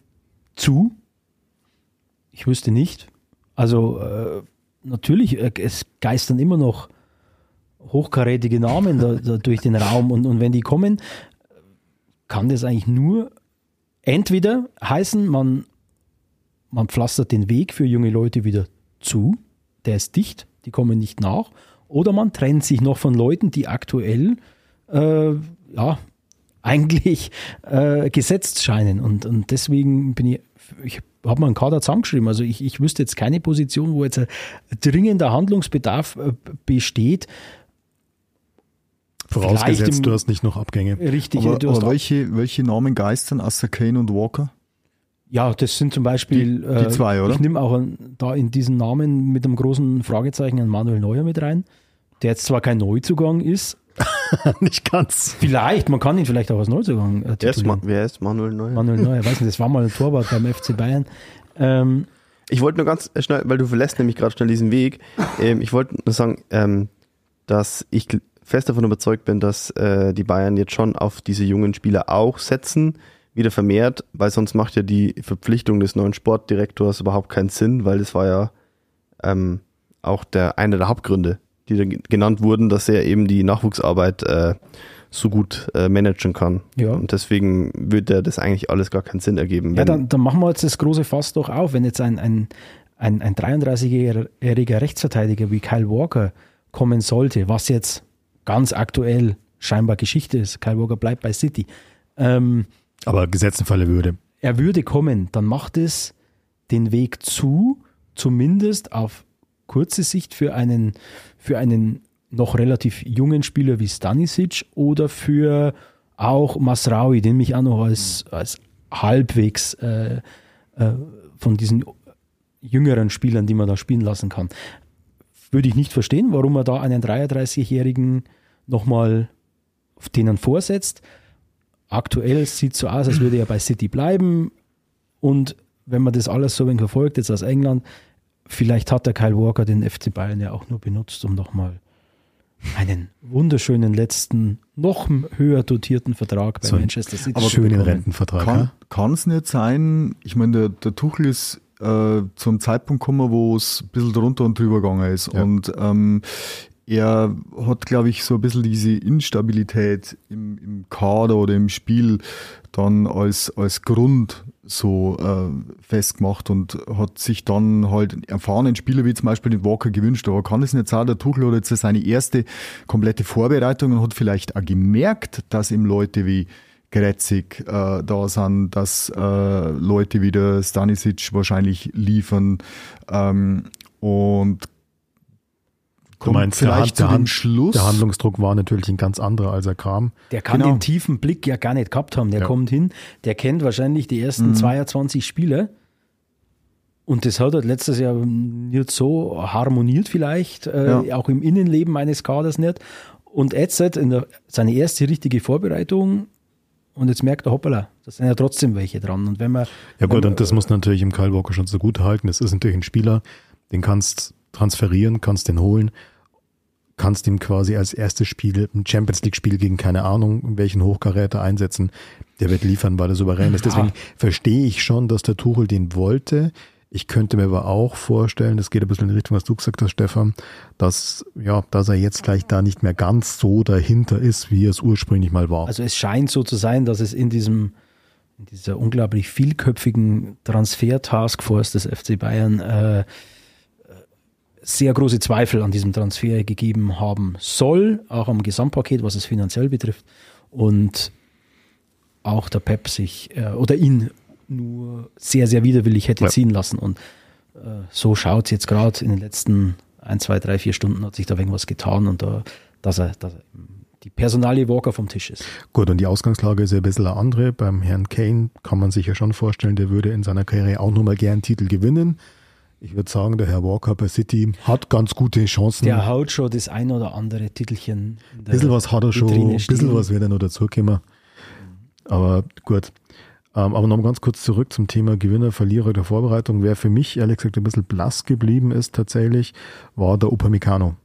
zu. Ich wüsste nicht. Also äh, natürlich, äh, es geistern immer noch hochkarätige Namen da, da durch den Raum und, und wenn die kommen, kann das eigentlich nur entweder heißen, man, man pflastert den Weg für junge Leute wieder zu, der ist dicht, die kommen nicht nach, oder man trennt sich noch von Leuten, die aktuell äh, ja, eigentlich äh, gesetzt scheinen. Und, und deswegen bin ich, ich habe mal einen Kader zusammengeschrieben. Also ich, ich wüsste jetzt keine Position, wo jetzt ein dringender Handlungsbedarf äh, besteht. Vielleicht im- Vorausgesetzt, du hast nicht noch Abgänge. Richtig, aber du hast aber welche, welche Namen geistern außer Kane und Walker? Ja, das sind zum Beispiel. Die- die zwei, oder? Ich nehme auch einen, da in diesen Namen mit einem großen Fragezeichen einen Manuel Neuer mit rein, der jetzt zwar kein Neuzugang ist. nicht ganz. Vielleicht, man kann ihn vielleicht auch als Neuzugang äh, Wer ist, Ma titulieren. wer ist Manuel Neuer? Manuel Neuer, weiß nicht, das war mal ein Torwart beim FC Bayern. Ähm, Ich wollte nur ganz schnell, weil du verlässt nämlich gerade schnell diesen Weg. Ähm, ich wollte nur sagen, ähm, dass ich fest davon überzeugt bin, dass äh, die Bayern jetzt schon auf diese jungen Spieler auch setzen, wieder vermehrt, weil sonst macht ja die Verpflichtung des neuen Sportdirektors überhaupt keinen Sinn, weil das war ja ähm, auch der einer der Hauptgründe, die da ge- genannt wurden, dass er eben die Nachwuchsarbeit äh, so gut äh, managen kann. Ja. Und deswegen würde das eigentlich alles gar keinen Sinn ergeben. ja, dann, dann machen wir jetzt das große Fass doch auf. Wenn jetzt ein, ein, ein, ein 33-jähriger Rechtsverteidiger wie Kyle Walker kommen sollte, was jetzt ganz aktuell scheinbar Geschichte ist, Kyle Walker bleibt bei City, ähm, Aber gesetzt im Falle würde. er würde kommen, dann macht es den Weg zu zumindest auf kurze Sicht für einen, für einen noch relativ jungen Spieler wie Stanisic oder für auch Masraui, den mich auch noch als, als halbwegs äh, äh, von diesen jüngeren Spielern, die man da spielen lassen kann. Würde ich nicht verstehen, warum man da einen 33-Jährigen nochmal denen vorsetzt. Aktuell sieht es so aus, als würde er bei City bleiben. Und wenn man das alles so wenig verfolgt, jetzt aus England, vielleicht hat der Kyle Walker den FC Bayern ja auch nur benutzt, um nochmal einen wunderschönen letzten, noch höher dotierten Vertrag bei So Manchester City. Aber zu schönen bekommen. Rentenvertrag. Kann ja? kann es nicht sein, ich meine, der, der Tuchel ist äh, zum Zeitpunkt gekommen, wo es ein bisschen drunter und drüber gegangen ist. Ja. Und ähm, er hat, glaube ich, so ein bisschen diese Instabilität im, im Kader oder im Spiel dann als, als Grund so äh, festgemacht und hat sich dann halt erfahrenen Spieler wie zum Beispiel den Walker gewünscht. Aber kann es nicht sein, der Tuchel hat jetzt seine erste komplette Vorbereitung und hat vielleicht auch gemerkt, dass ihm Leute wie Gretzig äh, da sind, dass äh, Leute wie der Stanisic wahrscheinlich liefern ähm, und Du meinst, der, vielleicht Hand, zu der, dem Schluss. der Handlungsdruck war natürlich ein ganz anderer, als er kam. Der kann Genau. den tiefen Blick ja gar nicht gehabt haben. Der Ja. kommt hin, der kennt wahrscheinlich die ersten Mhm. 22 Spiele. Und das hat halt letztes Jahr nicht so harmoniert vielleicht, äh, Ja. auch im Innenleben meines Kaders nicht. Und jetzt in der, seine erste richtige Vorbereitung und jetzt merkt er, hoppala, da sind ja trotzdem welche dran. Und wenn man, Ja gut, wenn und das muss natürlich im Kyle Walker schon so gut halten. Das ist natürlich ein Spieler, den kannst transferieren, kannst den holen, kannst ihm quasi als erstes Spiel, ein Champions League Spiel gegen keine Ahnung, welchen Hochkaräter einsetzen. Der wird liefern, weil er souverän ist. Deswegen verstehe ich schon, dass der Tuchel den wollte. Ich könnte mir aber auch vorstellen, das geht ein bisschen in die Richtung, was du gesagt hast, Stefan, dass, ja, dass er jetzt gleich da nicht mehr ganz so dahinter ist, wie er es ursprünglich mal war. Also es scheint so zu sein, dass es in diesem in dieser unglaublich vielköpfigen Transfer-Taskforce des FC Bayern äh, sehr große Zweifel an diesem Transfer gegeben haben soll, auch am Gesamtpaket, was es finanziell betrifft. Und auch der Pep sich äh, oder ihn nur sehr, sehr widerwillig hätte Ja. ziehen lassen. Und äh, so schaut es jetzt gerade in den letzten ein, zwei, drei, vier Stunden hat sich da irgendwas getan und da, dass er, dass er die Personalie Walker vom Tisch ist. Gut, und die Ausgangslage ist ja ein bisschen eine andere. Beim Herrn Kane kann man sich ja schon vorstellen, der würde in seiner Karriere auch nochmal gern Titel gewinnen. Ich würde sagen, der Herr Walker bei City hat ganz gute Chancen. Der haut schon das ein oder andere Titelchen. in Ein bisschen was hat er schon, ein bisschen was wird er noch dazukommen. Aber gut. Ähm, aber noch mal ganz kurz zurück zum Thema Gewinner, Verlierer der Vorbereitung. Wer für mich ehrlich gesagt ein bisschen blass geblieben ist tatsächlich, war der Upamecano.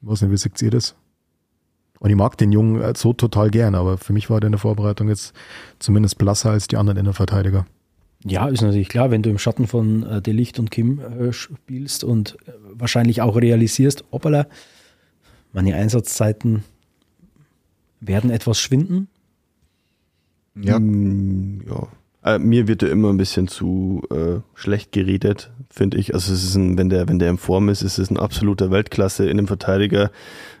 Weiß nicht, wie seht ihr das? Und ich mag den Jungen äh, so total gern, aber für mich war der in der Vorbereitung jetzt zumindest blasser als die anderen Innenverteidiger. Ja, ist natürlich klar, wenn du im Schatten von äh, Delicht und Kim äh, spielst und äh, wahrscheinlich auch realisierst, hoppala, meine Einsatzzeiten werden etwas schwinden. Ja, Mm, ja. Äh, mir wird er immer ein bisschen zu äh, schlecht geredet, finde ich. Also es ist ein, wenn der, wenn der in Form ist, ist es ein absoluter Weltklasse in dem Verteidiger.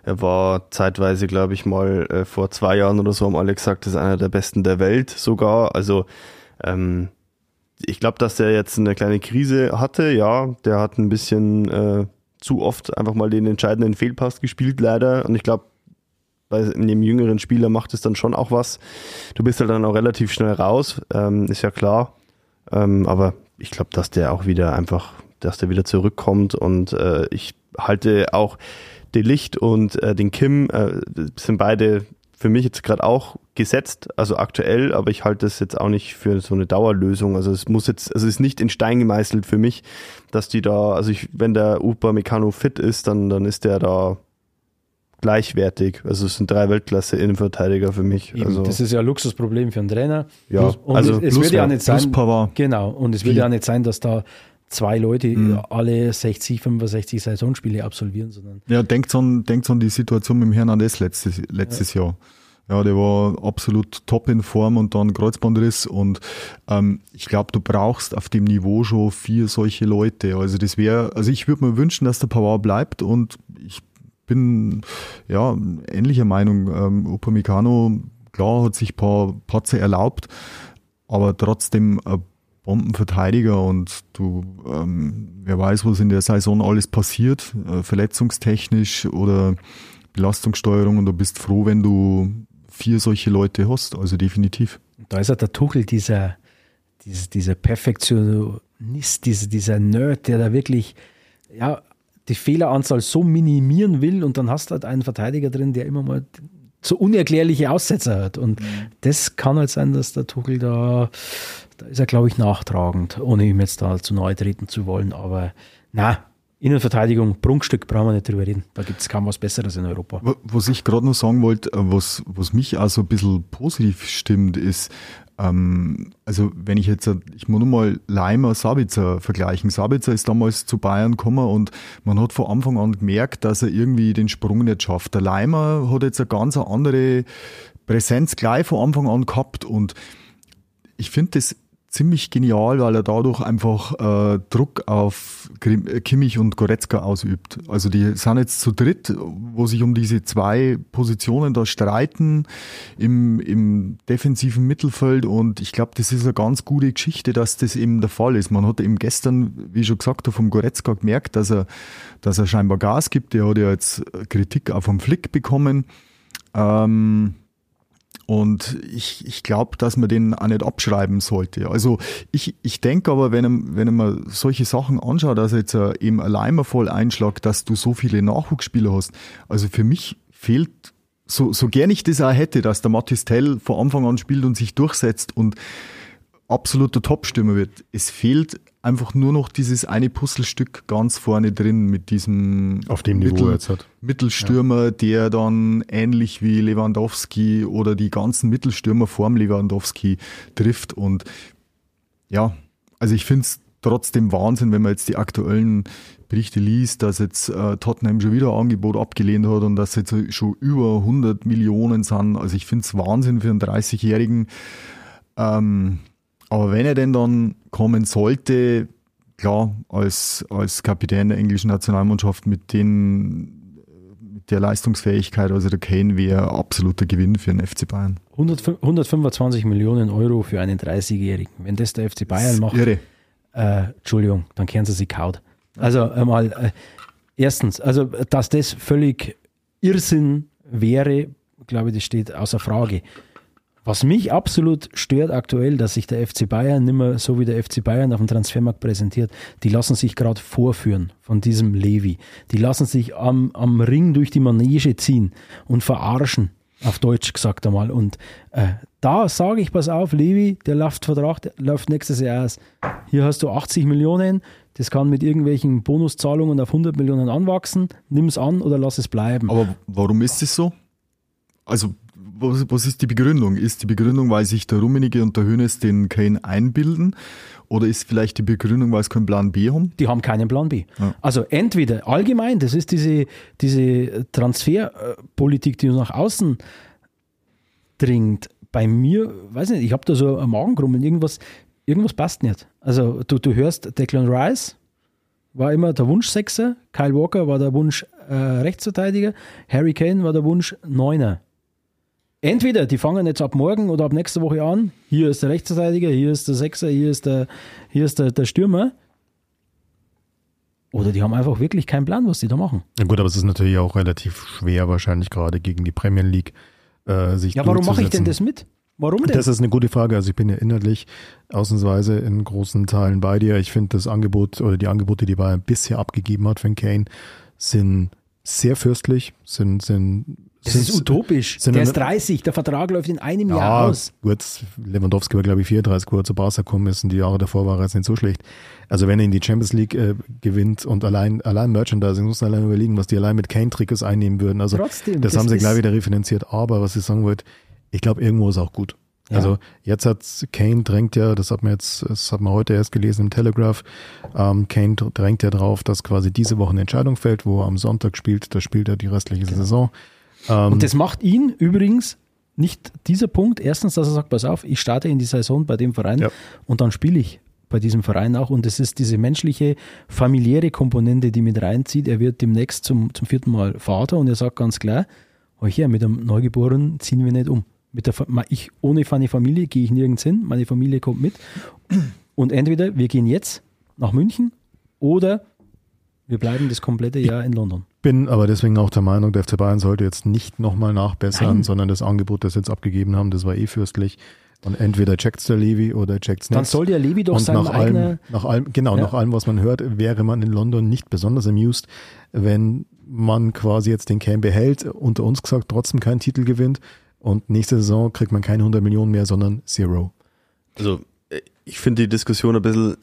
Er war zeitweise, glaube ich, mal äh, vor zwei Jahren oder so, haben alle gesagt, das ist einer der besten der Welt sogar. Also ähm, ich glaube, dass der jetzt eine kleine Krise hatte, ja. Der hat ein bisschen äh, zu oft einfach mal den entscheidenden Fehlpass gespielt, leider. Und ich glaube, bei einem jüngeren Spieler macht es dann schon auch was. Du bist halt dann auch relativ schnell raus, ähm, ist ja klar. Ähm, aber ich glaube, dass der auch wieder einfach, dass der wieder zurückkommt und äh, ich halte auch den Licht und äh, den Kim äh, sind beide für mich jetzt gerade auch gesetzt, also aktuell, aber ich halte das jetzt auch nicht für so eine Dauerlösung. Also es muss jetzt, also es ist nicht in Stein gemeißelt für mich, dass die da, also ich, wenn der Upamecano fit ist, dann, dann ist der da gleichwertig. Also es sind drei Weltklasse-Innenverteidiger für mich. Eben, also, das ist ja ein Luxusproblem für einen Trainer. ja, Und also es, es wird ja nicht sein, genau, und es wird ja nicht sein, dass da zwei Leute Mhm. alle 60, 65 Saisonspiele absolvieren, sondern Ja, denkt an, denkt an die Situation mit dem Hernandez letztes, letztes Jahr. Ja, der war absolut top in Form und dann Kreuzbandriss und ähm, ich glaube, du brauchst auf dem Niveau schon vier solche Leute. Also das wäre, also ich würde mir wünschen, dass der Pavard bleibt und ich bin ja ähnlicher Meinung. Ähm, Upamecano, klar, hat sich ein paar Patze erlaubt, aber trotzdem ein Bombenverteidiger und du, ähm, wer weiß, was in der Saison alles passiert, äh, verletzungstechnisch oder Belastungssteuerung und du bist froh, wenn du vier solche Leute hast, also definitiv. Da ist ja der Tuchel dieser, dieser, dieser Perfektionist, dieser, dieser Nerd, der da wirklich ja, die Fehleranzahl so minimieren will und dann hast du halt einen Verteidiger drin, der immer mal so unerklärliche Aussetzer hat. Und mhm. das kann halt sein, dass der Tuchel da, da ist er, glaube ich, nachtragend, ohne ihm jetzt da zu nahe treten zu wollen. Aber na, Innenverteidigung, Prunkstück, brauchen wir nicht drüber reden. Da gibt es kaum was Besseres in Europa. Was ich gerade noch sagen wollte, äh, was, was mich also ein bisschen positiv stimmt, ist, ähm, also wenn ich jetzt, ich muss nur mal Leimer, Sabitzer vergleichen. Sabitzer ist damals zu Bayern gekommen und man hat von Anfang an gemerkt, dass er irgendwie den Sprung nicht schafft. Der Leimer hat jetzt eine ganz andere Präsenz gleich von Anfang an gehabt und ich finde das ziemlich genial, weil er dadurch einfach äh, Druck auf äh, Kimmich und Goretzka ausübt. Also die sind jetzt zu dritt, wo sich um diese zwei Positionen da streiten im, im defensiven Mittelfeld und ich glaube, das ist eine ganz gute Geschichte, dass das eben der Fall ist. Man hat eben gestern, wie schon gesagt vom Goretzka gemerkt, dass er, dass er scheinbar Gas gibt. Der hat ja jetzt Kritik auch vom Flick bekommen. Ähm, und ich, ich glaube, dass man den auch nicht abschreiben sollte. Also ich, ich denke aber, wenn, wenn man solche Sachen anschaut, dass jetzt eben allein voll einschlagt, dass du so viele Nachwuchsspieler hast. Also für mich fehlt so, so gern ich das auch hätte, dass der Mathis Tell von Anfang an spielt und sich durchsetzt und absoluter Topstürmer wird. Es fehlt einfach nur noch dieses eine Puzzlestück ganz vorne drin mit diesem auf dem Mittel, Niveau jetzt hat. Mittelstürmer, ja. der dann ähnlich wie Lewandowski oder die ganzen Mittelstürmer vorm Lewandowski trifft und ja, also ich finde es trotzdem Wahnsinn, wenn man jetzt die aktuellen Berichte liest, dass jetzt äh, Tottenham schon wieder ein Angebot abgelehnt hat und dass jetzt schon über 100 Millionen sind. Also ich finde es Wahnsinn für einen 30-Jährigen. Ähm, aber wenn er denn dann kommen sollte, klar, als, als Kapitän der englischen Nationalmannschaft mit den mit der Leistungsfähigkeit, also der Kane wäre absoluter Gewinn für den FC Bayern. 100, 125 Millionen Euro für einen 30-Jährigen. Wenn das der FC Bayern macht, irre. Äh, Entschuldigung, dann kennen sie sich kaut. Also einmal, äh, erstens, also dass das völlig Irrsinn wäre, glaube ich, das steht außer Frage. Was mich absolut stört aktuell, dass sich der FC Bayern nicht mehr so wie der FC Bayern auf dem Transfermarkt präsentiert. Die lassen sich gerade vorführen von diesem Levi. Die lassen sich am, am Ring durch die Manege ziehen und verarschen, auf Deutsch gesagt einmal. Und äh, da sage ich, pass auf, Levi, der läuft Vertrag, der läuft nächstes Jahr aus. Hier hast du 80 Millionen, das kann mit irgendwelchen Bonuszahlungen auf 100 Millionen anwachsen. Nimm es an oder lass es bleiben. Aber warum ist es so? Also was, was ist die Begründung? Ist die Begründung, weil sich der Rummenigge und der Hönes den Kane einbilden? Oder ist vielleicht die Begründung, weil sie keinen Plan B haben? Die haben keinen Plan B. Ja. Also entweder allgemein, das ist diese, diese Transferpolitik, die nach außen dringt. Bei mir, weiß nicht, ich habe da so ein Magengrummeln, irgendwas, irgendwas passt nicht. Also du, du hörst Declan Rice, war immer der Wunsch-Sechser, Kyle Walker war der Wunsch äh, Rechtsverteidiger, Harry Kane war der Wunsch Neuner entweder die fangen jetzt ab morgen oder ab nächster Woche an. Hier ist der Rechtsverteidiger, hier ist der Sechser, hier ist der, hier ist der, der Stürmer. Oder die haben einfach wirklich keinen Plan, was die da machen. Ja gut, aber es ist natürlich auch relativ schwer, wahrscheinlich gerade gegen die Premier League äh, sich Ja, warum mache ich denn das mit? Warum denn? Das ist eine gute Frage. Also ich bin ja inhaltlich ausnahmsweise in großen Teilen bei dir. Ich finde das Angebot oder die Angebote, die Bayern bisher abgegeben hat für Kane, sind sehr fürstlich, sind, sind das ist utopisch. Der ist 30, der Vertrag läuft in einem ja, Jahr aus. Gut, Lewandowski war, glaube ich, 34, wo er zu Barca gekommen ist und die Jahre davor war er jetzt nicht so schlecht. Also wenn er in die Champions League äh, gewinnt und allein, allein Merchandising, muss man allein überlegen, was die allein mit Kane-Trikots einnehmen würden. Also Trotzdem, das, das haben sie gleich wieder refinanziert. Aber was ich sagen wollte, ich glaube, irgendwo ist auch gut. Ja. Also jetzt hat Kane drängt ja, das hat man jetzt, das hat man heute erst gelesen im Telegraph, ähm, Kane drängt ja drauf, dass quasi diese Woche eine Entscheidung fällt, wo er am Sonntag spielt, da spielt er die restliche genau. Saison. Ähm, und das macht ihn übrigens nicht dieser Punkt. Erstens, dass er sagt, pass auf, ich starte in die Saison bei dem Verein ja. und dann spiele ich bei diesem Verein auch. Und es ist diese menschliche, familiäre Komponente, die mit reinzieht. Er wird demnächst zum, zum vierten Mal Vater und er sagt ganz klar, oh hier, mit einem Neugeborenen ziehen wir nicht um. Mit der, ich, ohne meine Familie gehe ich nirgends hin, meine Familie kommt mit. Und entweder wir gehen jetzt nach München oder wir bleiben das komplette Jahr in London. Bin aber deswegen auch der Meinung, der FC Bayern sollte jetzt nicht nochmal nachbessern, Nein. sondern das Angebot, das sie jetzt abgegeben haben, das war eh fürstlich. Und entweder checkt's der Levi oder checkt's nicht. Dann soll der Levi doch und seinem nach allem, nach allem, genau, Ja. nach allem, was man hört, wäre man in London nicht besonders amused, wenn man quasi jetzt den Cam behält, unter uns gesagt, trotzdem keinen Titel gewinnt und nächste Saison kriegt man keine 100 Millionen mehr, sondern Zero. Also, äh, ich finde die Diskussion ein bisschen.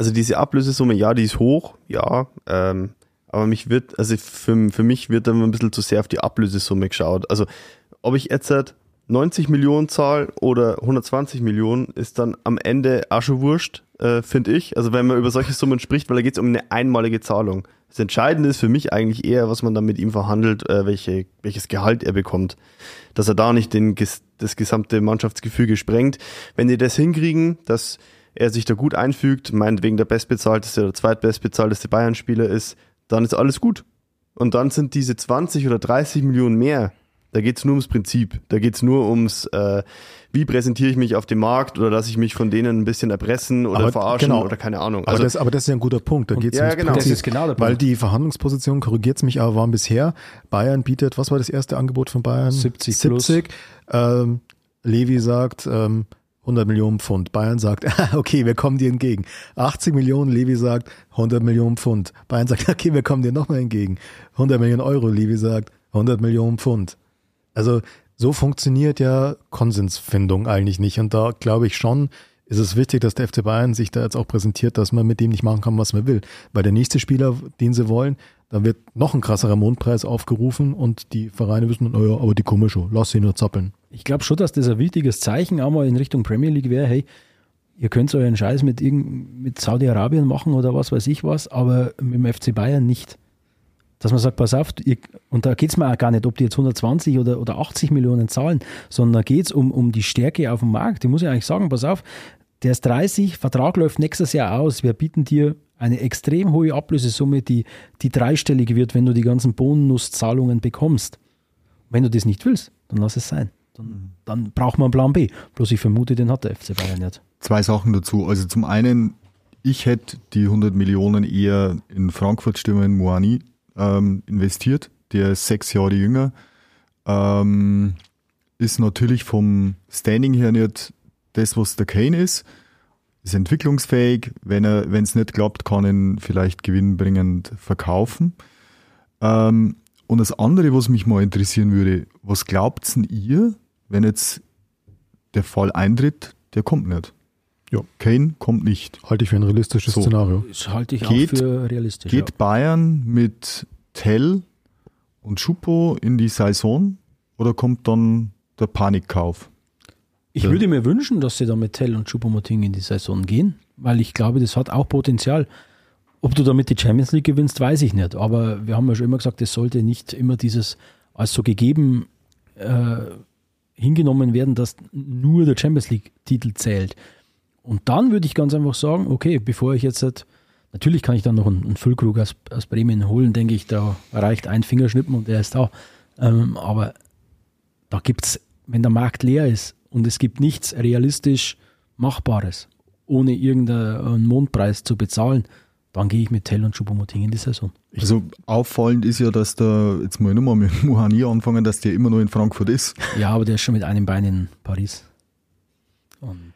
Also, diese Ablösesumme, ja, die ist hoch, ja. Ähm, aber mich wird, also für, für mich wird da immer ein bisschen zu sehr auf die Ablösesumme geschaut. Also, ob ich jetzt halt 90 Millionen zahl oder 120 Millionen, ist dann am Ende wurscht, äh, finde ich. Also, wenn man über solche Summen spricht, weil da geht es um eine einmalige Zahlung. Das Entscheidende ist für mich eigentlich eher, was man dann mit ihm verhandelt, äh, welche, welches Gehalt er bekommt. Dass er da nicht den, das gesamte Mannschaftsgefüge sprengt. Wenn die das hinkriegen, dass er sich da gut einfügt, meinetwegen der bestbezahlteste oder zweitbestbezahlteste Bayern-Spieler ist, dann ist alles gut. Und dann sind diese 20 oder 30 Millionen mehr. Da geht's nur ums Prinzip. Da geht's nur ums, äh, wie präsentiere ich mich auf dem Markt oder lasse ich mich von denen ein bisschen erpressen oder Aber verarschen genau. oder keine Ahnung. Aber, Also, das, aber das ist ja ein guter Punkt. Da geht's ja, ums genau. Prinzip. Das ist genau der Punkt. Weil die Verhandlungsposition, korrigiert mich, aber waren bisher, Bayern bietet, was war das erste Angebot von Bayern? 70 plus. 70. Ähm, Levi sagt ähm, 100 Millionen Pfund. Bayern sagt, okay, wir kommen dir entgegen. 80 Millionen, Levi sagt 100 Millionen Pfund. Bayern sagt, okay, wir kommen dir nochmal entgegen. 100 Millionen Euro, Levi sagt 100 Millionen Pfund. Also so funktioniert ja Konsensfindung eigentlich nicht. Und da glaube ich schon, ist es wichtig, dass der FC Bayern sich da jetzt auch präsentiert, dass man mit dem nicht machen kann, was man will. Weil der nächste Spieler, den sie wollen, da wird noch ein krasserer Mondpreis aufgerufen und die Vereine wissen, naja, aber die komische, lass sie nur zappeln. Ich glaube schon, dass das ein wichtiges Zeichen auch mal in Richtung Premier League wäre, hey, ihr könnt euren Scheiß mit, irgend, mit Saudi-Arabien machen oder was weiß ich was, aber mit dem FC Bayern nicht. Dass man sagt, pass auf, ihr, und da geht es mir auch gar nicht, ob die jetzt 120 oder, oder 80 Millionen zahlen, sondern da geht es um, um die Stärke auf dem Markt. Ich muss ja eigentlich sagen, pass auf, der ist 30, Vertrag läuft nächstes Jahr aus, wir bieten dir eine extrem hohe Ablösesumme, die, die dreistellig wird, wenn du die ganzen Bonuszahlungen bekommst. Wenn du das nicht willst, dann lass es sein. Dann, dann braucht man einen Plan B. Bloß ich vermute, den hat der FC Bayern nicht. Zwei Sachen dazu. Also zum einen, ich hätte die 100 Millionen eher in Frankfurt-Stürmer in Moani ähm, investiert. Der ist sechs Jahre jünger. Ähm, ist natürlich vom Standing her nicht das, was der Kane ist. Ist entwicklungsfähig. Wenn er, wenn es nicht klappt, kann ihn vielleicht gewinnbringend verkaufen. Ähm, und das andere, was mich mal interessieren würde, was glaubt denn ihr, wenn jetzt der Fall eintritt, der kommt nicht? Ja. Kane kommt nicht. Halte ich für ein realistisches So. Szenario. Das halte ich Geht- auch für realistisch. Geht ja. Bayern mit Tell und Schupo in die Saison oder kommt dann der Panikkauf? Ich würde mir wünschen, dass sie da mit Tell und Choupo-Moting in die Saison gehen, weil ich glaube, das hat auch Potenzial. Ob du damit die Champions League gewinnst, weiß ich nicht. Aber wir haben ja schon immer gesagt, es sollte nicht immer dieses als so gegeben äh, hingenommen werden, dass nur der Champions League-Titel zählt. Und dann würde ich ganz einfach sagen, okay, bevor ich jetzt, natürlich kann ich dann noch einen, einen Füllkrug aus, aus Bremen holen, denke ich, da reicht ein Fingerschnippen und der ist da. Ähm, aber da gibt es, wenn der Markt leer ist und es gibt nichts realistisch Machbares, ohne irgendeinen Mondpreis zu bezahlen, dann gehe ich mit Tell und Choupo-Moting in die Saison. Also auffallend ist ja, dass der, jetzt mal nochmal mit Mohani anfangen, dass der immer noch in Frankfurt ist. Ja, aber der ist schon mit einem Bein in Paris. Und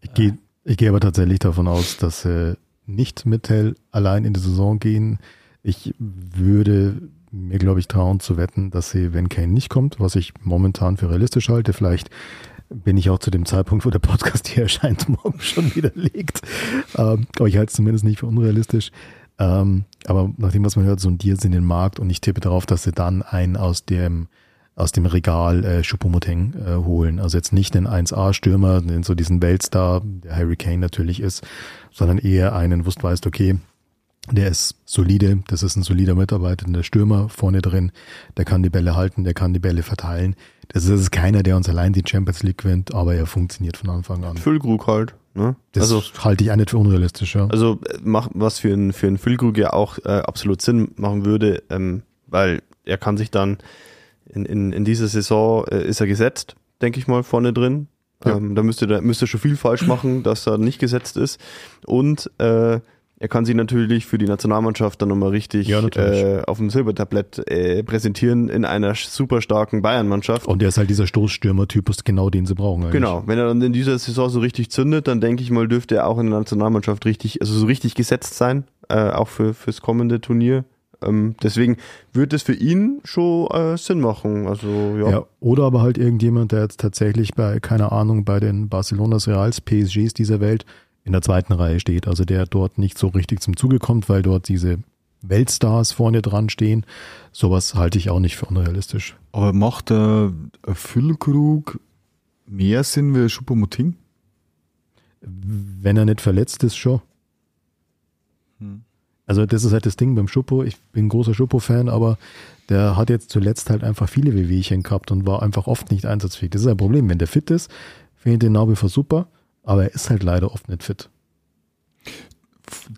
Ich gehe ich gehe aber tatsächlich davon aus, dass sie nicht mit Tell allein in die Saison gehen. Ich würde mir, glaube ich, trauen zu wetten, dass sie, wenn Kane nicht kommt, was ich momentan für realistisch halte, vielleicht bin ich auch zu dem Zeitpunkt, wo der Podcast hier erscheint, morgen schon widerlegt. Ähm, aber ich halte es zumindest nicht für unrealistisch. Ähm, aber nach dem, was man hört, sondiert sie den Markt und ich tippe darauf, dass sie dann einen aus dem aus dem Regal äh, Choupo-Moting äh, holen. Also jetzt nicht den 1A-Stürmer, den so diesen Weltstar, der Harry Kane natürlich ist, sondern eher einen, wo du weißt, okay, der ist solide, das ist ein solider Mitarbeiter, der Stürmer vorne drin, der kann die Bälle halten, der kann die Bälle verteilen. Das ist, das ist keiner, der uns allein die Champions League gewinnt, aber er funktioniert von Anfang an. Füllkrug halt. Ne? Das also, halte ich auch nicht für unrealistisch, ja. also äh, mach, was für einen für einen Füllkrug ja auch äh, absolut Sinn machen würde, ähm, weil er kann sich dann in, in, in dieser Saison äh, ist er gesetzt, denke ich mal, vorne drin. Ja. Ähm, da müsste er müsste schon viel falsch machen, dass er nicht gesetzt ist. Und äh, er kann sich natürlich für die Nationalmannschaft dann nochmal richtig Ja, äh, auf dem Silbertablett äh, präsentieren in einer super starken Bayern-Mannschaft. Und der ist halt dieser Stoßstürmer-Typus, genau den sie brauchen eigentlich. Genau, wenn er dann in dieser Saison so richtig zündet, dann denke ich mal, dürfte er auch in der Nationalmannschaft richtig, also so richtig gesetzt sein, äh, auch für fürs kommende Turnier. Ähm, deswegen wird es für ihn schon äh, Sinn machen. Also ja, Ja, oder aber halt irgendjemand, der jetzt tatsächlich bei, keine Ahnung, bei den Barcelonas Reals, PSGs dieser Welt in der zweiten Reihe steht. Also der dort nicht so richtig zum Zuge kommt, weil dort diese Weltstars vorne dran stehen. Sowas halte ich auch nicht für unrealistisch. Aber macht der Füllkrug mehr Sinn wie Schuppomoting? Wenn er nicht verletzt ist, schon. Also das ist halt das Ding beim Schuppo. Ich bin großer Schuppo-Fan, aber der hat jetzt zuletzt halt einfach viele Wehwehchen gehabt und war einfach oft nicht einsatzfähig. Das ist ein Problem. Wenn der fit ist, finde ich den nach wie vor super, aber er ist halt leider oft nicht fit.